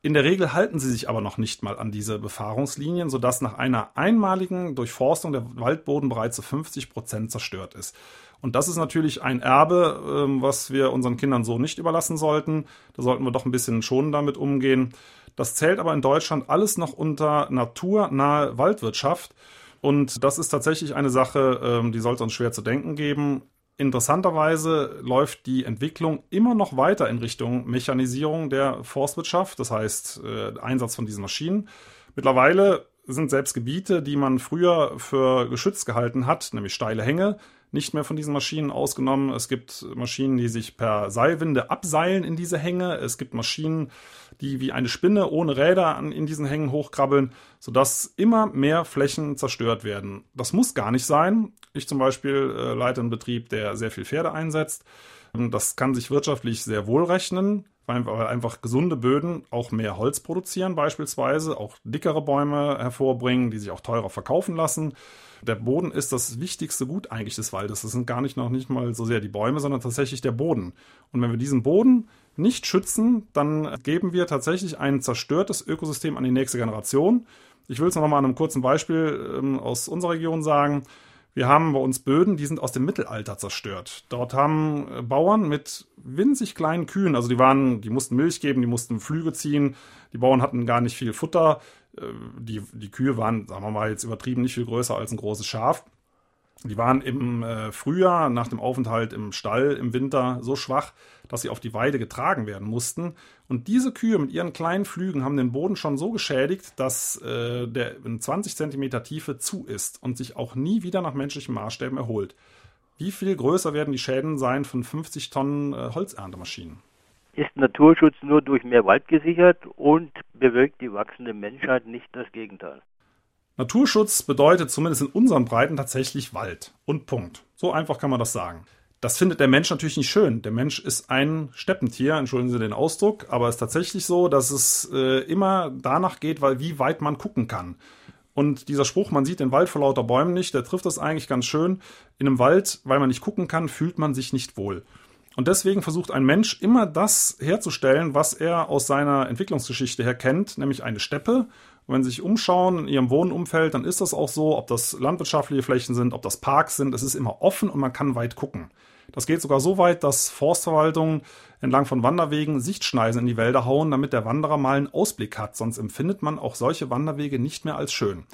In der Regel halten sie sich aber noch nicht mal an diese Befahrungslinien, sodass nach einer einmaligen Durchforstung der Waldboden bereits zu 50 Prozent zerstört ist. Und das ist natürlich ein Erbe, ähm, was wir unseren Kindern so nicht überlassen sollten. Da sollten wir doch ein bisschen schon damit umgehen. Das zählt aber in Deutschland alles noch unter naturnahe Waldwirtschaft. Und das ist tatsächlich eine Sache, ähm, die sollte uns schwer zu denken geben. Interessanterweise läuft die Entwicklung immer noch weiter in Richtung Mechanisierung der Forstwirtschaft, das heißt äh, Einsatz von diesen Maschinen. Mittlerweile sind selbst Gebiete, die man früher für geschützt gehalten hat, nämlich steile Hänge, nicht mehr von diesen Maschinen ausgenommen. Es gibt Maschinen, die sich per Seilwinde abseilen in diese Hänge. Es gibt Maschinen, die wie eine Spinne ohne Räder an, in diesen Hängen hochkrabbeln, sodass immer mehr Flächen zerstört werden. Das muss gar nicht sein. Ich zum Beispiel äh, leite einen Betrieb, der sehr viel Pferde einsetzt. Das kann sich wirtschaftlich sehr wohl rechnen, weil einfach gesunde Böden auch mehr Holz produzieren beispielsweise, auch dickere Bäume hervorbringen, die sich auch teurer verkaufen lassen. Der Boden ist das wichtigste Gut eigentlich des Waldes. Das sind gar nicht noch nicht mal so sehr die Bäume, sondern tatsächlich der Boden. Und wenn wir diesen Boden nicht schützen, dann geben wir tatsächlich ein zerstörtes Ökosystem an die nächste Generation. Ich will es noch mal an einem kurzen Beispiel ähm, aus unserer Region sagen. Wir haben bei uns Böden, die sind aus dem Mittelalter zerstört. Dort haben äh, Bauern mit winzig kleinen Kühen, also die waren, die mussten Milch geben, die mussten Flüge ziehen, die Bauern hatten gar nicht viel Futter, äh, die, die Kühe waren, sagen wir mal jetzt übertrieben, nicht viel größer als ein großes Schaf. Die waren im äh, Frühjahr nach dem Aufenthalt im Stall im Winter so schwach, dass sie auf die Weide getragen werden mussten. Und diese Kühe mit ihren kleinen Flügen haben den Boden schon so geschädigt, dass äh, der in 20 Zentimeter Tiefe zu ist und sich auch nie wieder nach menschlichen Maßstäben erholt. Wie viel größer werden die Schäden sein von 50 Tonnen äh, Holzerntemaschinen? Ist Naturschutz nur durch mehr Wald gesichert und bewirkt die wachsende Menschheit nicht das Gegenteil? Naturschutz bedeutet zumindest in unseren Breiten tatsächlich Wald. Und Punkt. So einfach kann man das sagen. Das findet der Mensch natürlich nicht schön. Der Mensch ist ein Steppentier, entschuldigen Sie den Ausdruck, aber es ist tatsächlich so, dass es äh, immer danach geht, weil wie weit man gucken kann. Und dieser Spruch, man sieht den Wald vor lauter Bäumen nicht, der trifft das eigentlich ganz schön. In einem Wald, weil man nicht gucken kann, fühlt man sich nicht wohl. Und deswegen versucht ein Mensch immer das herzustellen, was er aus seiner Entwicklungsgeschichte her kennt, nämlich eine Steppe und wenn Sie sich umschauen in Ihrem Wohnumfeld, dann ist das auch so, ob das landwirtschaftliche Flächen sind, ob das Parks sind, es ist immer offen und man kann weit gucken. Das geht sogar so weit, dass Forstverwaltungen entlang von Wanderwegen Sichtschneisen in die Wälder hauen, damit der Wanderer mal einen Ausblick hat. Sonst empfindet man auch solche Wanderwege nicht mehr als schön.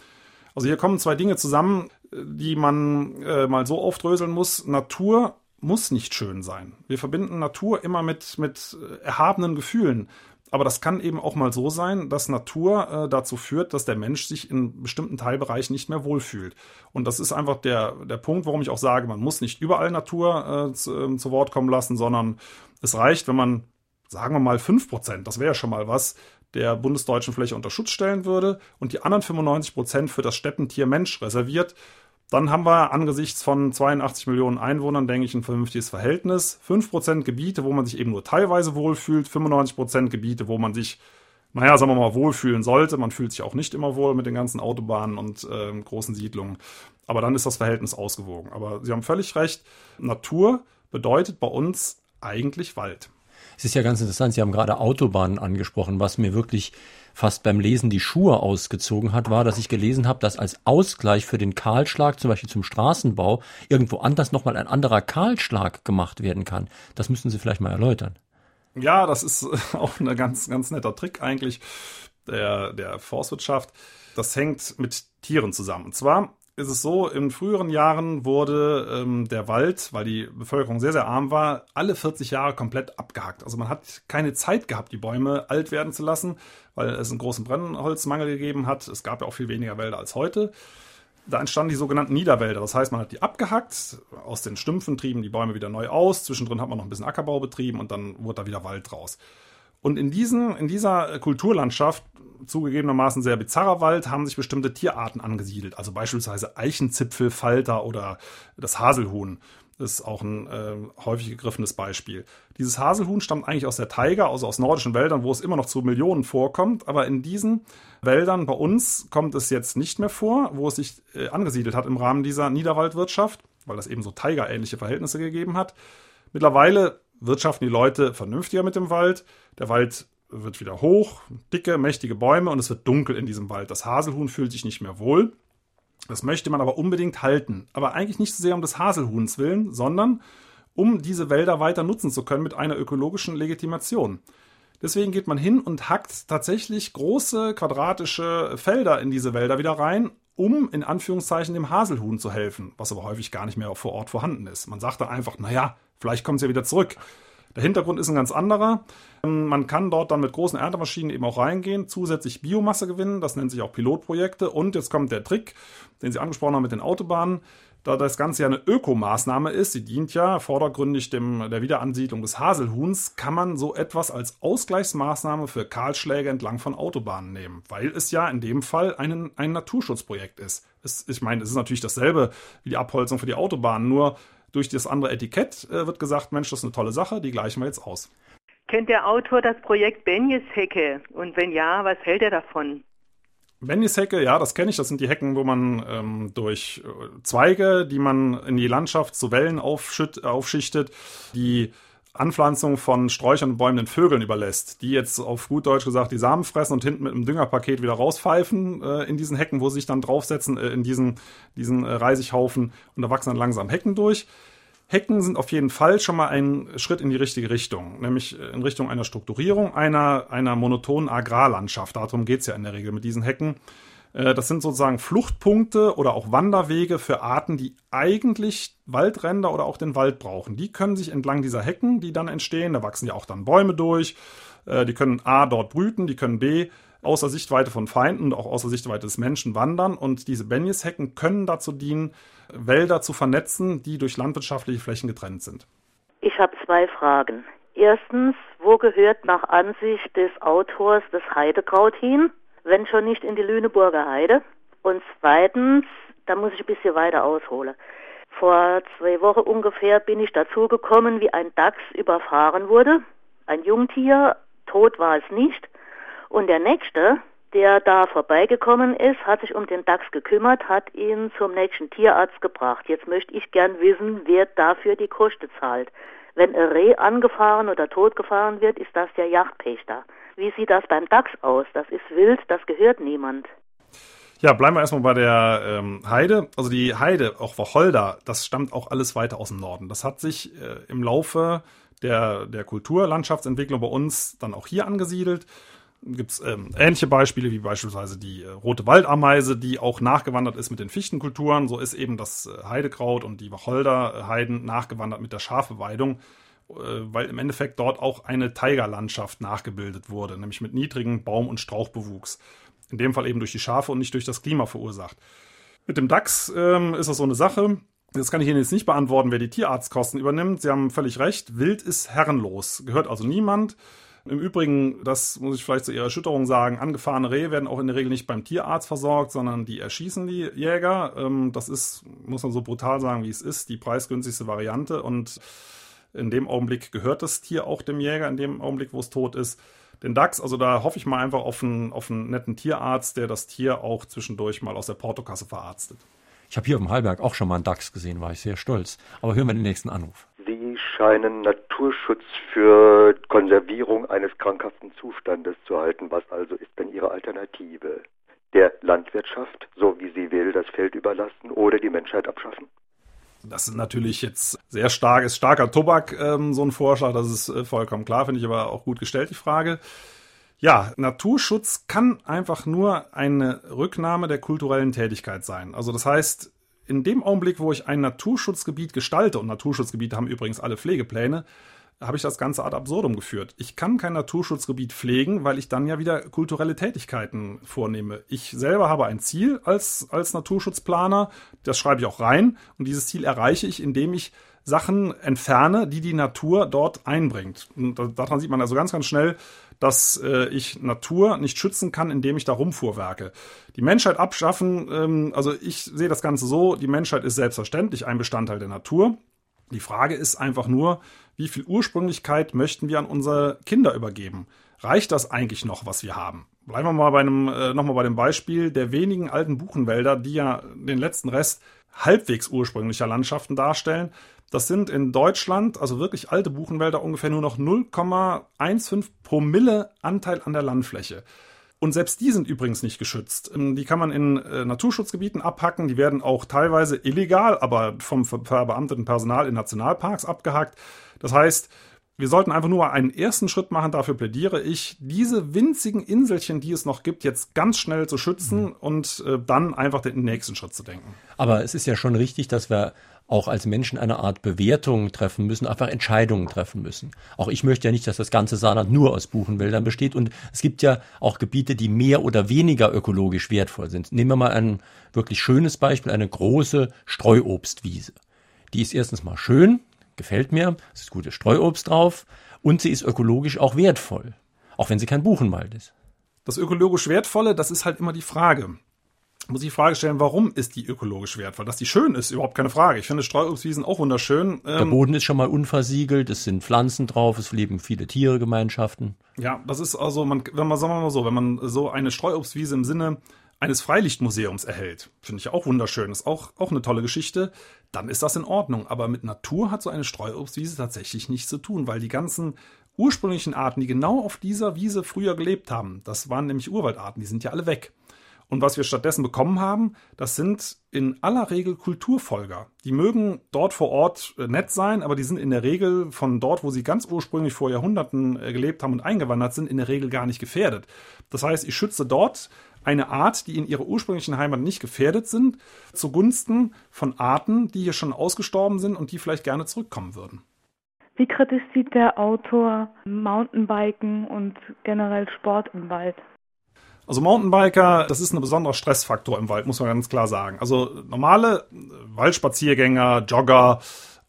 Also hier kommen zwei Dinge zusammen, die man äh, mal so aufdröseln muss. Natur muss nicht schön sein. Wir verbinden Natur immer mit, mit äh, erhabenen Gefühlen. Aber das kann eben auch mal so sein, dass Natur äh, dazu führt, dass der Mensch sich in bestimmten Teilbereichen nicht mehr wohlfühlt. Und das ist einfach der, der Punkt, warum ich auch sage, man muss nicht überall Natur äh, zu, äh, zu Wort kommen lassen, sondern es reicht, wenn man, sagen wir mal, 5%, das wäre ja schon mal was, der bundesdeutschen Fläche unter Schutz stellen würde und die anderen 95% für das Steppentier Mensch reserviert dann haben wir angesichts von 82 Millionen Einwohnern, denke ich, ein vernünftiges Verhältnis. 5% Gebiete, wo man sich eben nur teilweise wohlfühlt, 95% Gebiete, wo man sich, naja, sagen wir mal, wohlfühlen sollte. Man fühlt sich auch nicht immer wohl mit den ganzen Autobahnen und äh, großen Siedlungen. Aber dann ist das Verhältnis ausgewogen. Aber Sie haben völlig recht, Natur bedeutet bei uns eigentlich Wald. Es ist ja ganz interessant, Sie haben gerade Autobahnen angesprochen, was mir wirklich fast beim Lesen die Schuhe ausgezogen hat, war, dass ich gelesen habe, dass als Ausgleich für den Kahlschlag, zum Beispiel zum Straßenbau, irgendwo anders nochmal ein anderer Kahlschlag gemacht werden kann. Das müssen Sie vielleicht mal erläutern. Ja, das ist auch ein ganz, ganz netter Trick eigentlich der, der Forstwirtschaft. Das hängt mit Tieren zusammen. Und zwar ist es so, in früheren Jahren wurde ähm, der Wald, weil die Bevölkerung sehr, sehr arm war, alle 40 Jahre komplett abgehackt. Also man hat keine Zeit gehabt, die Bäume alt werden zu lassen, weil es einen großen Brennholzmangel gegeben hat. Es gab ja auch viel weniger Wälder als heute. Da entstanden die sogenannten Niederwälder. Das heißt, man hat die abgehackt, aus den Stümpfen trieben die Bäume wieder neu aus, zwischendrin hat man noch ein bisschen Ackerbau betrieben und dann wurde da wieder Wald draus. Und in, diesen, in dieser Kulturlandschaft, zugegebenermaßen sehr bizarrer Wald, haben sich bestimmte Tierarten angesiedelt. Also beispielsweise Eichenzipfelfalter oder das Haselhuhn. Das ist auch ein äh, häufig gegriffenes Beispiel. Dieses Haselhuhn stammt eigentlich aus der Taiga, also aus nordischen Wäldern, wo es immer noch zu Millionen vorkommt. Aber in diesen Wäldern bei uns kommt es jetzt nicht mehr vor, wo es sich äh, angesiedelt hat im Rahmen dieser Niederwaldwirtschaft, weil das eben so Taiga-ähnliche Verhältnisse gegeben hat. Mittlerweile wirtschaften die Leute vernünftiger mit dem Wald. Der Wald wird wieder hoch, dicke, mächtige Bäume und es wird dunkel in diesem Wald. Das Haselhuhn fühlt sich nicht mehr wohl. Das möchte man aber unbedingt halten. Aber eigentlich nicht so sehr um des Haselhuhns willen, sondern um diese Wälder weiter nutzen zu können mit einer ökologischen Legitimation. Deswegen geht man hin und hackt tatsächlich große quadratische Felder in diese Wälder wieder rein, um in Anführungszeichen dem Haselhuhn zu helfen, was aber häufig gar nicht mehr vor Ort vorhanden ist. Man sagt dann einfach, naja, vielleicht kommt es ja wieder zurück. Der Hintergrund ist ein ganz anderer. Ähm, man kann dort dann mit großen Erntemaschinen eben auch reingehen, zusätzlich Biomasse gewinnen. Das nennt sich auch Pilotprojekte. Und jetzt kommt der Trick, den Sie angesprochen haben mit den Autobahnen. Da das Ganze ja eine Ökomaßnahme ist, sie dient ja vordergründig dem, der Wiederansiedlung des Haselhuhns, kann man so etwas als Ausgleichsmaßnahme für Kahlschläge entlang von Autobahnen nehmen, weil es ja in dem Fall ein, ein Naturschutzprojekt ist. Es, ich meine, es ist natürlich dasselbe wie die Abholzung für die Autobahnen, nur durch das andere Etikett äh, wird gesagt, Mensch, das ist eine tolle Sache, die gleichen wir jetzt aus. Kennt der Autor das Projekt Benjes-Hecke? Und wenn ja, was hält er davon? Benjes-Hecke, ja, das kenne ich. Das sind die Hecken, wo man ähm, durch äh, Zweige, die man in die Landschaft zu Wellen aufschichtet, die Anpflanzung von Sträuchern und Bäumen den Vögeln überlässt, die jetzt auf gut Deutsch gesagt die Samen fressen und hinten mit einem Düngerpaket wieder rauspfeifen äh, in diesen Hecken, wo sie sich dann draufsetzen, äh, in diesen, diesen äh, Reisighaufen und da wachsen dann langsam Hecken durch. Hecken sind auf jeden Fall schon mal ein Schritt in die richtige Richtung, nämlich äh, in Richtung einer Strukturierung einer, einer monotonen Agrarlandschaft. Darum geht es ja in der Regel mit diesen Hecken. Äh, das sind sozusagen Fluchtpunkte oder auch Wanderwege für Arten, die eigentlich Waldränder oder auch den Wald brauchen. Die können sich entlang dieser Hecken, die dann entstehen, da wachsen ja auch dann Bäume durch, äh, die können A dort brüten, die können B außer Sichtweite von Feinden und auch außer Sichtweite des Menschen wandern. Und diese Benjes-Hecken können dazu dienen, Wälder zu vernetzen, die durch landwirtschaftliche Flächen getrennt sind. Ich habe zwei Fragen. Erstens, wo gehört nach Ansicht des Autors das Heidekraut hin? Wenn schon nicht in die Lüneburger Heide. Und zweitens, da muss ich ein bisschen weiter ausholen. Vor zwei Wochen ungefähr bin ich dazu gekommen, wie ein Dachs überfahren wurde. Ein Jungtier, tot war es nicht. Und der nächste, der da vorbeigekommen ist, hat sich um den Dachs gekümmert, hat ihn zum nächsten Tierarzt gebracht. Jetzt möchte ich gern wissen, wer dafür die Kosten zahlt. Wenn ein Reh angefahren oder totgefahren wird, ist das der Yachtpächter. Wie sieht das beim Dachs aus? Das ist wild, das gehört niemand. Ja, bleiben wir erstmal bei der ähm, Heide. Also die Heide, auch Wacholder, das stammt auch alles weiter aus dem Norden. Das hat sich äh, im Laufe der, der Kulturlandschaftsentwicklung bei uns dann auch hier angesiedelt. Gibt es ähm, ähnliche Beispiele wie beispielsweise die äh, rote Waldameise, die auch nachgewandert ist mit den Fichtenkulturen. So ist eben das äh, Heidekraut und die Wacholderheiden nachgewandert mit der Schafeweidung. Äh, weil im Endeffekt dort auch eine Tigerlandschaft nachgebildet wurde, nämlich mit niedrigem Baum- und Strauchbewuchs. In dem Fall eben durch die Schafe und nicht durch das Klima verursacht. Mit dem DAX ähm, ist das so eine Sache. Das kann ich Ihnen jetzt nicht beantworten, wer die Tierarztkosten übernimmt. Sie haben völlig recht. Wild ist herrenlos, gehört also niemand. Im Übrigen, das muss ich vielleicht zu Ihrer Erschütterung sagen, angefahrene Rehe werden auch in der Regel nicht beim Tierarzt versorgt, sondern die erschießen die Jäger. Ähm, das ist, muss man so brutal sagen, wie es ist, die preisgünstigste Variante und in dem Augenblick gehört das Tier auch dem Jäger, in dem Augenblick, wo es tot ist. Den Dachs, also da hoffe ich mal einfach auf einen, auf einen netten Tierarzt, der das Tier auch zwischendurch mal aus der Portokasse verarztet. Ich habe hier auf dem Hallberg auch schon mal einen Dachs gesehen, war ich sehr stolz. Aber hören wir den nächsten Anruf. Sie scheinen Naturschutz für Konservierung eines krankhaften Zustandes zu halten. Was also ist denn Ihre Alternative? Der Landwirtschaft, so wie sie will, das Feld überlassen oder die Menschheit abschaffen? Das ist natürlich jetzt sehr stark, ist starker Tobak, ähm, so ein Vorschlag, das ist äh, vollkommen klar, finde ich aber auch gut gestellt, die Frage. Ja, Naturschutz kann einfach nur eine Rücknahme der kulturellen Tätigkeit sein. Also das heißt, in dem Augenblick, wo ich ein Naturschutzgebiet gestalte, und Naturschutzgebiete haben übrigens alle Pflegepläne, habe ich das Ganze ad absurdum geführt. Ich kann kein Naturschutzgebiet pflegen, weil ich dann ja wieder kulturelle Tätigkeiten vornehme. Ich selber habe ein Ziel als, als Naturschutzplaner, das schreibe ich auch rein und dieses Ziel erreiche ich, indem ich Sachen entferne, die die Natur dort einbringt. Und daran sieht man also ganz, ganz schnell, dass äh, ich Natur nicht schützen kann, indem ich da rumfuhrwerke. Die Menschheit abschaffen, ähm, also ich sehe das Ganze so, die Menschheit ist selbstverständlich ein Bestandteil der Natur. Die Frage ist einfach nur, wie viel Ursprünglichkeit möchten wir an unsere Kinder übergeben? Reicht das eigentlich noch, was wir haben? Bleiben wir mal bei einem, äh, nochmal bei dem Beispiel der wenigen alten Buchenwälder, die ja den letzten Rest halbwegs ursprünglicher Landschaften darstellen. Das sind in Deutschland, also wirklich alte Buchenwälder, ungefähr nur noch 0,15 Promille Anteil an der Landfläche. Und selbst die sind übrigens nicht geschützt. Ähm, die kann man in äh, Naturschutzgebieten abhacken. Die werden auch teilweise illegal, aber vom verbeamteten Personal in Nationalparks abgehackt. Das heißt, wir sollten einfach nur einen ersten Schritt machen. Dafür plädiere ich, diese winzigen Inselchen, die es noch gibt, jetzt ganz schnell zu schützen mhm. und äh, dann einfach den nächsten Schritt zu denken. Aber es ist ja schon richtig, dass wir auch als Menschen eine Art Bewertung treffen müssen, einfach Entscheidungen treffen müssen. Auch ich möchte ja nicht, dass das ganze Saarland nur aus Buchenwäldern besteht. Und es gibt ja auch Gebiete, die mehr oder weniger ökologisch wertvoll sind. Nehmen wir mal ein wirklich schönes Beispiel, eine große Streuobstwiese. Die ist erstens mal schön, gefällt mir, es ist gutes Streuobst drauf und sie ist ökologisch auch wertvoll, auch wenn sie kein Buchenwald ist. Das ökologisch Wertvolle, das ist halt immer die Frage. Muss ich die Frage stellen, warum ist die ökologisch wertvoll? Dass die schön ist, überhaupt keine Frage. Ich finde Streuobstwiesen auch wunderschön. Der ähm, Boden ist schon mal unversiegelt, es sind Pflanzen drauf, es leben viele Tieregemeinschaften. Ja, das ist also, man, wenn man, sagen wir mal so, wenn man so eine Streuobstwiese im Sinne eines Freilichtmuseums erhält, finde ich auch wunderschön, ist auch, auch eine tolle Geschichte, dann ist das in Ordnung. Aber mit Natur hat so eine Streuobstwiese tatsächlich nichts zu tun, weil die ganzen ursprünglichen Arten, die genau auf dieser Wiese früher gelebt haben, das waren nämlich Urwaldarten, die sind ja alle weg. Und was wir stattdessen bekommen haben, das sind in aller Regel Kulturfolger. Die mögen dort vor Ort äh, nett sein, aber die sind in der Regel von dort, wo sie ganz ursprünglich vor Jahrhunderten äh, gelebt haben und eingewandert sind, in der Regel gar nicht gefährdet. Das heißt, ich schütze dort eine Art, die in ihrer ursprünglichen Heimat nicht gefährdet sind, zugunsten von Arten, die hier schon ausgestorben sind und die vielleicht gerne zurückkommen würden. Wie kritisch sieht der Autor Mountainbiken und generell Sport im Wald? Also Mountainbiker, das ist ein besonderer Stressfaktor im Wald, muss man ganz klar sagen. Also normale Waldspaziergänger, Jogger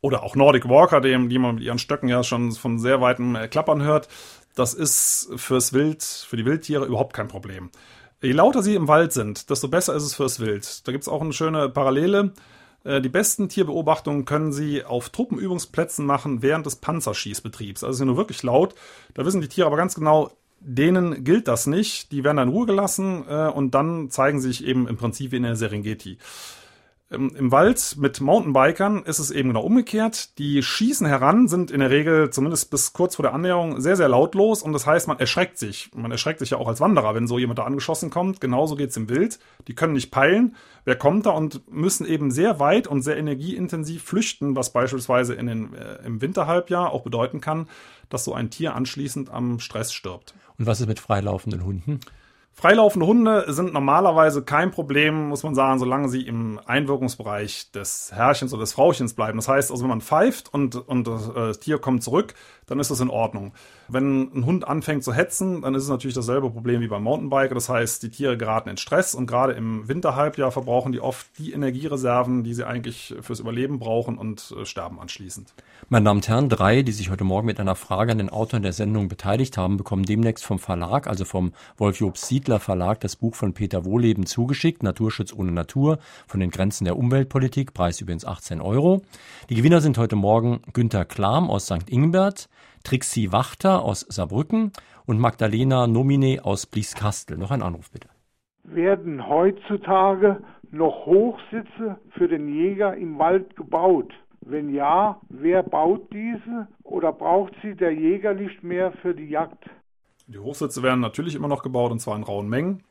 oder auch Nordic Walker, dem, die man mit ihren Stöcken ja schon von sehr weitem Klappern hört, das ist fürs Wild, für die Wildtiere überhaupt kein Problem. Je lauter sie im Wald sind, desto besser ist es fürs Wild. Da gibt es auch eine schöne Parallele. Äh, die besten Tierbeobachtungen können Sie auf Truppenübungsplätzen machen während des Panzerschießbetriebs. Also sind nur wirklich laut. Da wissen die Tiere aber ganz genau, denen gilt das nicht. Die werden dann in Ruhe gelassen äh, und dann zeigen sie sich eben im Prinzip wie in der Serengeti. Im Wald mit Mountainbikern ist es eben genau umgekehrt. Die schießen heran, sind in der Regel zumindest bis kurz vor der Annäherung sehr, sehr lautlos und das heißt, man erschreckt sich. Man erschreckt sich ja auch als Wanderer, wenn so jemand da angeschossen kommt. Genauso geht's im Wild. Die können nicht peilen, wer kommt da und müssen eben sehr weit und sehr energieintensiv flüchten, was beispielsweise in den, äh, im Winterhalbjahr auch bedeuten kann, dass so ein Tier anschließend am Stress stirbt. Und was ist mit freilaufenden Hunden? Freilaufende Hunde sind normalerweise kein Problem, muss man sagen, solange sie im Einwirkungsbereich des Herrchens oder des Frauchens bleiben. Das heißt, also wenn man pfeift und, und das äh, Tier kommt zurück, dann ist das in Ordnung. Wenn ein Hund anfängt zu hetzen, dann ist es natürlich dasselbe Problem wie beim Mountainbiker. Das heißt, die Tiere geraten in Stress und gerade im Winterhalbjahr verbrauchen die oft die Energiereserven, die sie eigentlich fürs Überleben brauchen und äh, sterben anschließend. Meine Damen und Herren, drei, die sich heute Morgen mit einer Frage an den Autor der Sendung beteiligt haben, bekommen demnächst vom Verlag, also vom Wolf-Job Siedler Verlag, das Buch von Peter Wohleben zugeschickt, Naturschutz ohne Natur, von den Grenzen der Umweltpolitik, Preis übrigens 18 Euro. Die Gewinner sind heute Morgen Günter Klam aus St. Ingbert, Trixie Wachter aus Saarbrücken und Magdalena Nomine aus Blieskastel. Noch ein Anruf bitte. Werden heutzutage noch Hochsitze für den Jäger im Wald gebaut? Wenn ja, wer baut diese oder braucht sie der Jäger nicht mehr für die Jagd? Die Hochsitze werden natürlich immer noch gebaut und zwar in rauen Mengen.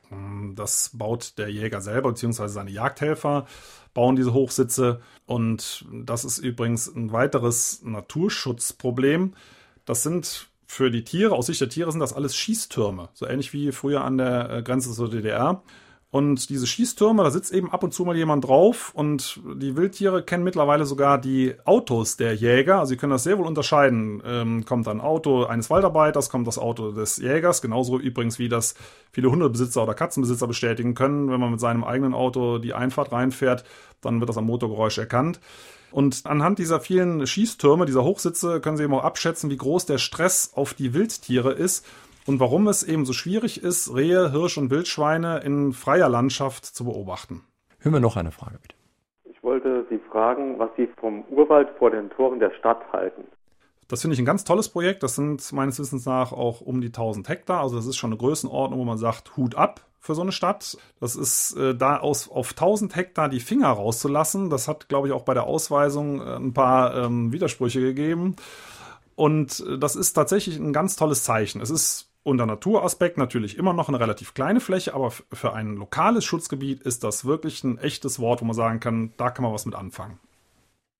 Das baut der Jäger selber bzw. seine Jagdhelfer bauen diese Hochsitze und das ist übrigens ein weiteres Naturschutzproblem. Das sind für die Tiere, aus Sicht der Tiere sind das alles Schießtürme, so ähnlich wie früher an der äh, Grenze zur DDR. Und diese Schießtürme, da sitzt eben ab und zu mal jemand drauf und die Wildtiere kennen mittlerweile sogar die Autos der Jäger. Also sie können das sehr wohl unterscheiden. Ähm, kommt ein Auto eines Waldarbeiters, kommt das Auto des Jägers, genauso übrigens wie das viele Hundebesitzer oder Katzenbesitzer bestätigen können. Wenn man mit seinem eigenen Auto die Einfahrt reinfährt, dann wird das am Motorgeräusch erkannt. Und anhand dieser vielen Schießtürme, dieser Hochsitze, können Sie eben auch abschätzen, wie groß der Stress auf die Wildtiere ist und warum es eben so schwierig ist, Rehe, Hirsch und Wildschweine in freier Landschaft zu beobachten. Hören wir noch eine Frage, bitte. Ich wollte Sie fragen, was Sie vom Urwald vor den Toren der Stadt halten. Das finde ich ein ganz tolles Projekt. Das sind meines Wissens nach auch um die 1000 Hektar. Also das ist schon eine Größenordnung, wo man sagt, Hut ab für so eine Stadt. Das ist äh, da aus, auf 1000 Hektar die Finger rauszulassen. Das hat, glaube ich, auch bei der Ausweisung äh, ein paar ähm, Widersprüche gegeben. Und äh, das ist tatsächlich ein ganz tolles Zeichen. Es ist unter Naturaspekt natürlich immer noch eine relativ kleine Fläche, aber für ein lokales Schutzgebiet ist das wirklich ein echtes Wort, wo man sagen kann, da kann man was mit anfangen.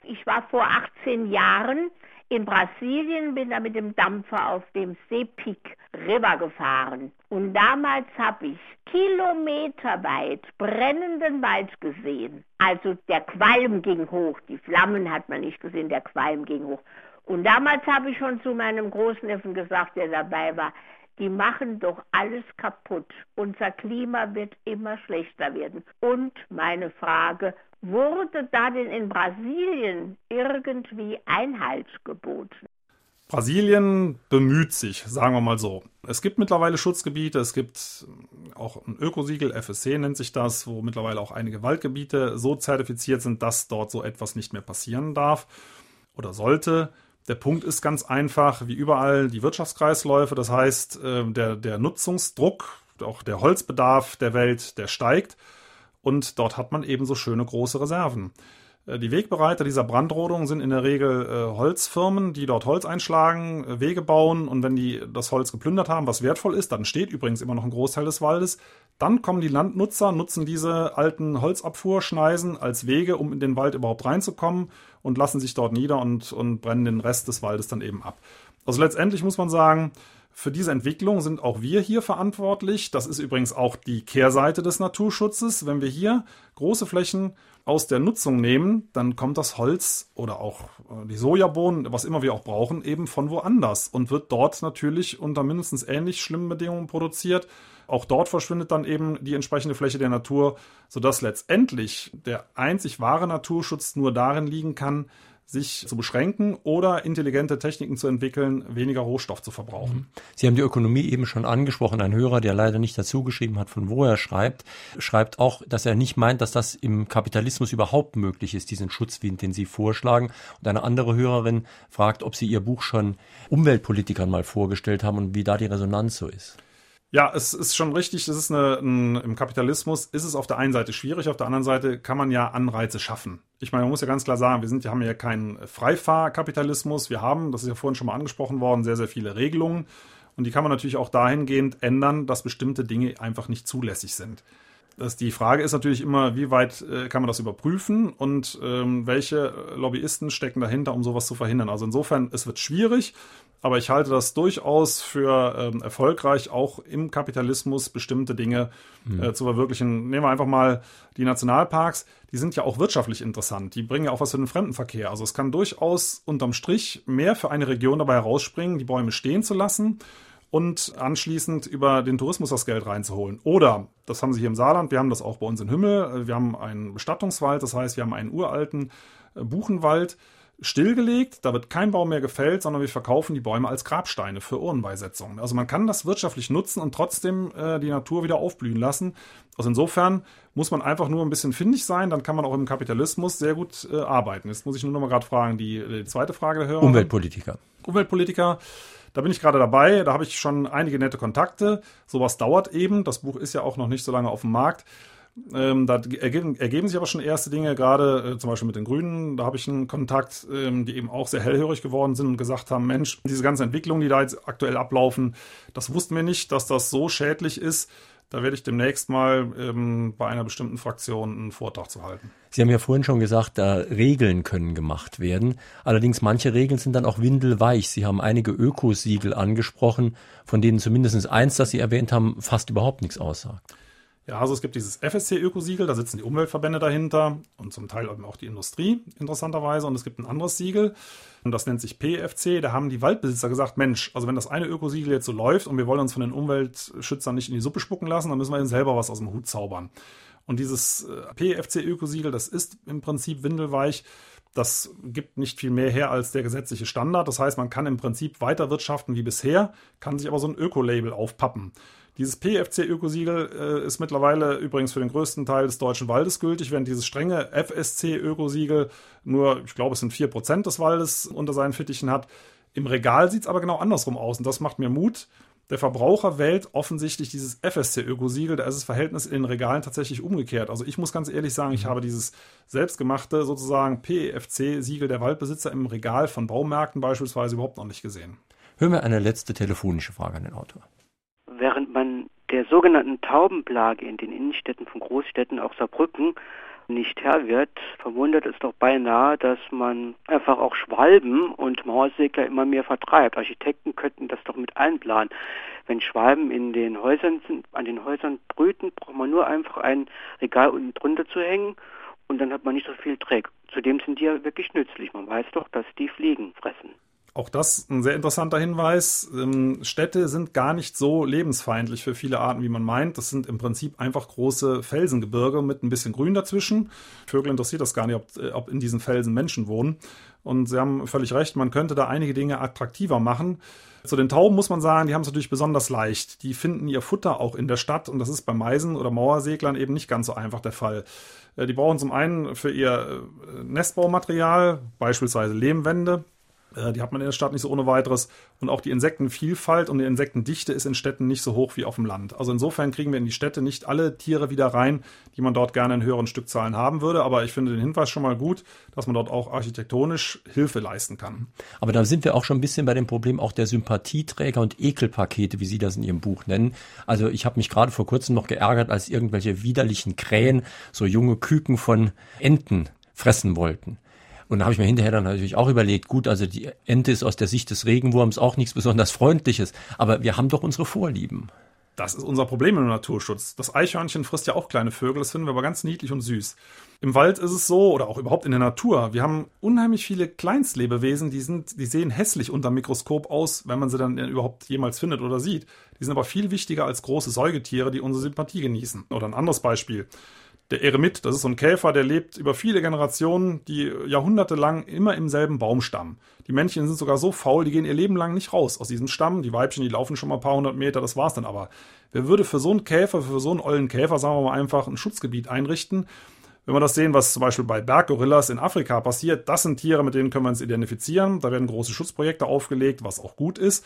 Ich war vor 18 Jahren in Brasilien, bin da mit dem Dampfer auf dem Sepik River gefahren. Und damals habe ich kilometerweit brennenden Wald gesehen. Also der Qualm ging hoch. Die Flammen hat man nicht gesehen, der Qualm ging hoch. Und damals habe ich schon zu meinem Großneffen gesagt, der dabei war, die machen doch alles kaputt. Unser Klima wird immer schlechter werden. Und meine Frage, wurde da denn in Brasilien irgendwie Einhalt geboten? Brasilien bemüht sich, sagen wir mal so. Es gibt mittlerweile Schutzgebiete, es gibt auch ein Ökosiegel, FSC nennt sich das, wo mittlerweile auch einige Waldgebiete so zertifiziert sind, dass dort so etwas nicht mehr passieren darf oder sollte. Der Punkt ist ganz einfach, wie überall die Wirtschaftskreisläufe, das heißt, äh, der, der Nutzungsdruck, auch der Holzbedarf der Welt, der steigt und dort hat man eben so schöne große Reserven. Äh, die Wegbereiter dieser Brandrodung sind in der Regel äh, Holzfirmen, die dort Holz einschlagen, äh, Wege bauen und wenn die das Holz geplündert haben, was wertvoll ist, dann steht übrigens immer noch ein Großteil des Waldes, dann kommen die Landnutzer, nutzen diese alten Holzabfuhrschneisen als Wege, um in den Wald überhaupt reinzukommen und lassen sich dort nieder und, und brennen den Rest des Waldes dann eben ab. Also letztendlich muss man sagen, für diese Entwicklung sind auch wir hier verantwortlich. Das ist übrigens auch die Kehrseite des Naturschutzes. Wenn wir hier große Flächen aus der Nutzung nehmen, dann kommt das Holz oder auch äh, die Sojabohnen, was immer wir auch brauchen, eben von woanders und wird dort natürlich unter mindestens ähnlich schlimmen Bedingungen produziert. Auch dort verschwindet dann eben die entsprechende Fläche der Natur, sodass letztendlich der einzig wahre Naturschutz nur darin liegen kann, sich zu beschränken oder intelligente Techniken zu entwickeln, weniger Rohstoff zu verbrauchen. Mhm. Sie haben die Ökonomie eben schon angesprochen. Ein Hörer, der leider nicht dazu geschrieben hat, von wo er schreibt, schreibt auch, dass er nicht meint, dass das im Kapitalismus überhaupt möglich ist, diesen Schutzwind, den Sie vorschlagen. Und eine andere Hörerin fragt, ob Sie Ihr Buch schon Umweltpolitikern mal vorgestellt haben und wie da die Resonanz so ist. Ja, es ist schon richtig, es ist eine, ein, im Kapitalismus ist es auf der einen Seite schwierig, auf der anderen Seite kann man ja Anreize schaffen. Ich meine, man muss ja ganz klar sagen, wir sind, wir haben ja keinen Freifahrkapitalismus. Wir haben, das ist ja vorhin schon mal angesprochen worden, sehr, sehr viele Regelungen. Und die kann man natürlich auch dahingehend ändern, dass bestimmte Dinge einfach nicht zulässig sind. Das, die Frage ist natürlich immer, wie weit äh, kann man das überprüfen und ähm, welche Lobbyisten stecken dahinter, um sowas zu verhindern. Also insofern, es wird schwierig, aber ich halte das durchaus für ähm, erfolgreich, auch im Kapitalismus bestimmte Dinge mhm. äh, zu verwirklichen. Nehmen wir einfach mal die Nationalparks, die sind ja auch wirtschaftlich interessant. Die bringen ja auch was für den Fremdenverkehr. Also es kann durchaus unterm Strich mehr für eine Region dabei herausspringen, die Bäume stehen zu lassen und anschließend über den Tourismus das Geld reinzuholen. Oder, das haben sie hier im Saarland, wir haben das auch bei uns in Hümmel, wir haben einen Bestattungswald, das heißt, wir haben einen uralten äh, Buchenwald stillgelegt, da wird kein Baum mehr gefällt, sondern wir verkaufen die Bäume als Grabsteine für Urnenbeisetzungen. Also man kann das wirtschaftlich nutzen und trotzdem äh, die Natur wieder aufblühen lassen. Also insofern muss man einfach nur ein bisschen findig sein, dann kann man auch im Kapitalismus sehr gut äh, arbeiten. Jetzt muss ich nur noch mal gerade fragen, die, die zweite Frage der Hörer. Umweltpolitiker. Umweltpolitiker. Da bin ich gerade dabei, da habe ich schon einige nette Kontakte. Sowas dauert eben. Das Buch ist ja auch noch nicht so lange auf dem Markt. Ähm, da ergeben, ergeben, sich aber schon erste Dinge, gerade äh, zum Beispiel mit den Grünen. Da habe ich einen Kontakt, ähm, die eben auch sehr hellhörig geworden sind und gesagt haben: Mensch, diese ganzen Entwicklungen, die da jetzt aktuell ablaufen, das wussten wir nicht, dass das so schädlich ist. Da werde ich demnächst mal ähm, bei einer bestimmten Fraktion einen Vortrag zu halten. Sie haben ja vorhin schon gesagt, da Regeln können gemacht werden. Allerdings manche Regeln sind dann auch windelweich. Sie haben einige Ökosiegel angesprochen, von denen zumindest eins, das Sie erwähnt haben, fast überhaupt nichts aussagt. Ja, also es gibt dieses FSC-Ökosiegel, da sitzen die Umweltverbände dahinter und zum Teil auch die Industrie, interessanterweise. Und es gibt ein anderes Siegel, und das nennt sich PFC. Da haben die Waldbesitzer gesagt, Mensch, also wenn das eine Ökosiegel jetzt so läuft und wir wollen uns von den Umweltschützern nicht in die Suppe spucken lassen, dann müssen wir eben selber was aus dem Hut zaubern. Und dieses äh, PFC-Ökosiegel, das ist im Prinzip windelweich. Das gibt nicht viel mehr her als der gesetzliche Standard. Das heißt, man kann im Prinzip weiter wirtschaften wie bisher, kann sich aber so ein Ökolabel aufpappen. Dieses PFC-Ökosiegel äh, ist mittlerweile übrigens für den größten Teil des deutschen Waldes gültig, während dieses strenge FSC-Ökosiegel nur, ich glaube, es sind 4% des Waldes unter seinen Fittichen hat. Im Regal sieht es aber genau andersrum aus und das macht mir Mut. Der Verbraucher wählt offensichtlich dieses FSC-Ökosiegel, da ist das Verhältnis in den Regalen tatsächlich umgekehrt. Also ich muss ganz ehrlich sagen, ich mhm. habe dieses selbstgemachte sozusagen PEFC-Siegel der Waldbesitzer im Regal von Baumärkten beispielsweise überhaupt noch nicht gesehen. Hören wir eine letzte telefonische Frage an den Autor. Während man der sogenannten Taubenplage in den Innenstädten von Großstädten, auch Saarbrücken, nicht Herr wird, verwundert es doch beinahe, dass man einfach auch Schwalben und Mauersegler immer mehr vertreibt. Architekten könnten das doch mit einplanen. Wenn Schwalben in den Häusern sind, an den Häusern brüten, braucht man nur einfach ein Regal unten drunter zu hängen und dann hat man nicht so viel Dreck. Zudem sind die ja wirklich nützlich. Man weiß doch, dass die Fliegen fressen. Auch das ein sehr interessanter Hinweis. Ähm, Städte sind gar nicht so lebensfeindlich für viele Arten, wie man meint. Das sind im Prinzip einfach große Felsengebirge mit ein bisschen Grün dazwischen. Vögel interessiert das gar nicht, ob, äh, ob in diesen Felsen Menschen wohnen. Und Sie haben völlig recht, man könnte da einige Dinge attraktiver machen. Zu den Tauben muss man sagen, die haben es natürlich besonders leicht. Die finden ihr Futter auch in der Stadt und das ist bei Meisen oder Mauerseglern eben nicht ganz so einfach der Fall. Äh, die brauchen zum einen für ihr äh, Nestbaumaterial beispielsweise Lehmwände, die hat man in der Stadt nicht so ohne weiteres. Und auch die Insektenvielfalt und die Insektendichte ist in Städten nicht so hoch wie auf dem Land. Also insofern kriegen wir in die Städte nicht alle Tiere wieder rein, die man dort gerne in höheren Stückzahlen haben würde. Aber ich finde den Hinweis schon mal gut, dass man dort auch architektonisch Hilfe leisten kann. Aber da sind wir auch schon ein bisschen bei dem Problem auch der Sympathieträger und Ekelpakete, wie Sie das in Ihrem Buch nennen. Also ich habe mich gerade vor kurzem noch geärgert, als irgendwelche widerlichen Krähen so junge Küken von Enten fressen wollten. Und da habe ich mir hinterher dann natürlich auch überlegt, gut, also die Ente ist aus der Sicht des Regenwurms auch nichts besonders Freundliches, aber wir haben doch unsere Vorlieben. Das ist unser Problem im Naturschutz. Das Eichhörnchen frisst ja auch kleine Vögel, das finden wir aber ganz niedlich und süß. Im Wald ist es so, oder auch überhaupt in der Natur, wir haben unheimlich viele Kleinstlebewesen, die sind, die sehen hässlich unter dem Mikroskop aus, wenn man sie dann überhaupt jemals findet oder sieht. Die sind aber viel wichtiger als große Säugetiere, die unsere Sympathie genießen. Oder ein anderes Beispiel. Der Eremit, das ist so ein Käfer, der lebt über viele Generationen, die jahrhundertelang immer im selben Baumstamm. Die Männchen sind sogar so faul, die gehen ihr Leben lang nicht raus aus diesem Stamm. Die Weibchen, die laufen schon mal ein paar hundert Meter, das war's dann aber. Wer würde für so einen Käfer, für so einen ollen Käfer, sagen wir mal einfach, ein Schutzgebiet einrichten? Wenn wir das sehen, was zum Beispiel bei Berggorillas in Afrika passiert, das sind Tiere, mit denen können wir uns identifizieren. Da werden große Schutzprojekte aufgelegt, was auch gut ist.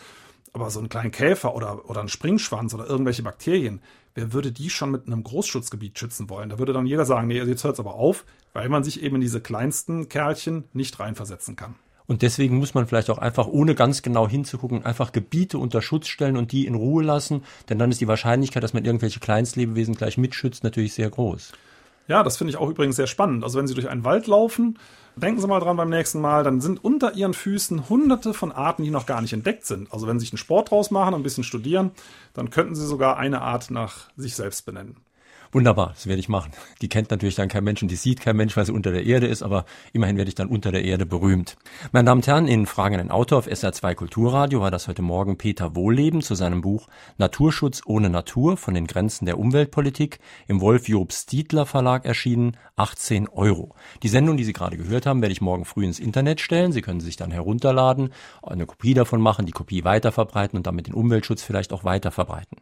Aber so einen kleinen Käfer oder, oder einen Springschwanz oder irgendwelche Bakterien, wer würde die schon mit einem Großschutzgebiet schützen wollen? Da würde dann jeder sagen, nee, jetzt hört es aber auf, weil man sich eben in diese kleinsten Kerlchen nicht reinversetzen kann. Und deswegen muss man vielleicht auch einfach, ohne ganz genau hinzugucken, einfach Gebiete unter Schutz stellen und die in Ruhe lassen. Denn dann ist die Wahrscheinlichkeit, dass man irgendwelche Kleinstlebewesen gleich mitschützt, natürlich sehr groß. Ja, das finde ich auch übrigens sehr spannend. Also wenn Sie durch einen Wald laufen, denken Sie mal dran beim nächsten Mal, dann sind unter Ihren Füßen hunderte von Arten, die noch gar nicht entdeckt sind. Also wenn Sie sich einen Sport draus machen und ein bisschen studieren, dann könnten Sie sogar eine Art nach sich selbst benennen. Wunderbar, das werde ich machen. Die kennt natürlich dann kein Mensch und die sieht kein Mensch, weil sie unter der Erde ist, aber immerhin werde ich dann unter der Erde berühmt. Meine Damen und Herren, in Fragen an den Autor auf SR2 Kulturradio war das heute Morgen Peter Wohlleben zu seinem Buch Naturschutz ohne Natur von den Grenzen der Umweltpolitik im Wolf-Job-Stiedler Verlag erschienen, 18 Euro. Die Sendung, die Sie gerade gehört haben, werde ich morgen früh ins Internet stellen. Sie können sich dann herunterladen, eine Kopie davon machen, die Kopie weiterverbreiten und damit den Umweltschutz vielleicht auch weiterverbreiten.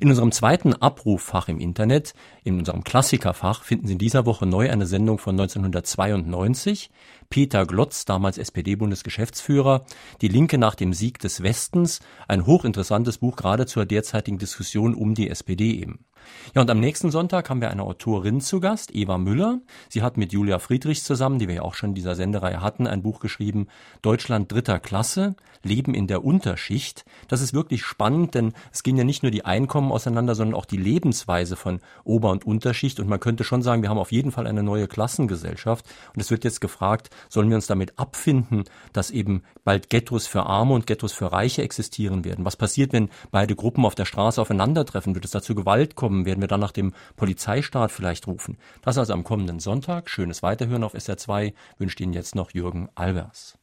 In unserem zweiten Abruffach im Internet, in unserem Klassikerfach, finden Sie in dieser Woche neu eine Sendung von 1992. Peter Glotz, damals SPD-Bundesgeschäftsführer, Die Linke nach dem Sieg des Westens, ein hochinteressantes Buch gerade zur derzeitigen Diskussion um die SPD eben. Ja, und am nächsten Sonntag haben wir eine Autorin zu Gast, Eva Müller. Sie hat mit Julia Friedrichs zusammen, die wir ja auch schon in dieser Sendereihe hatten, ein Buch geschrieben, Deutschland dritter Klasse, Leben in der Unterschicht. Das ist wirklich spannend, denn es gehen ja nicht nur die Einkommen auseinander, sondern auch die Lebensweise von Ober- und Unterschicht. Und man könnte schon sagen, wir haben auf jeden Fall eine neue Klassengesellschaft. Und es wird jetzt gefragt, sollen wir uns damit abfinden, dass eben bald Ghettos für Arme und Ghettos für Reiche existieren werden? Was passiert, wenn beide Gruppen auf der Straße aufeinandertreffen? Wird es dazu Gewalt kommen? Kommen, werden wir dann nach dem Polizeistaat vielleicht rufen. Das also am kommenden Sonntag. Schönes Weiterhören auf SR2 wünscht Ihnen jetzt noch Jürgen Albers.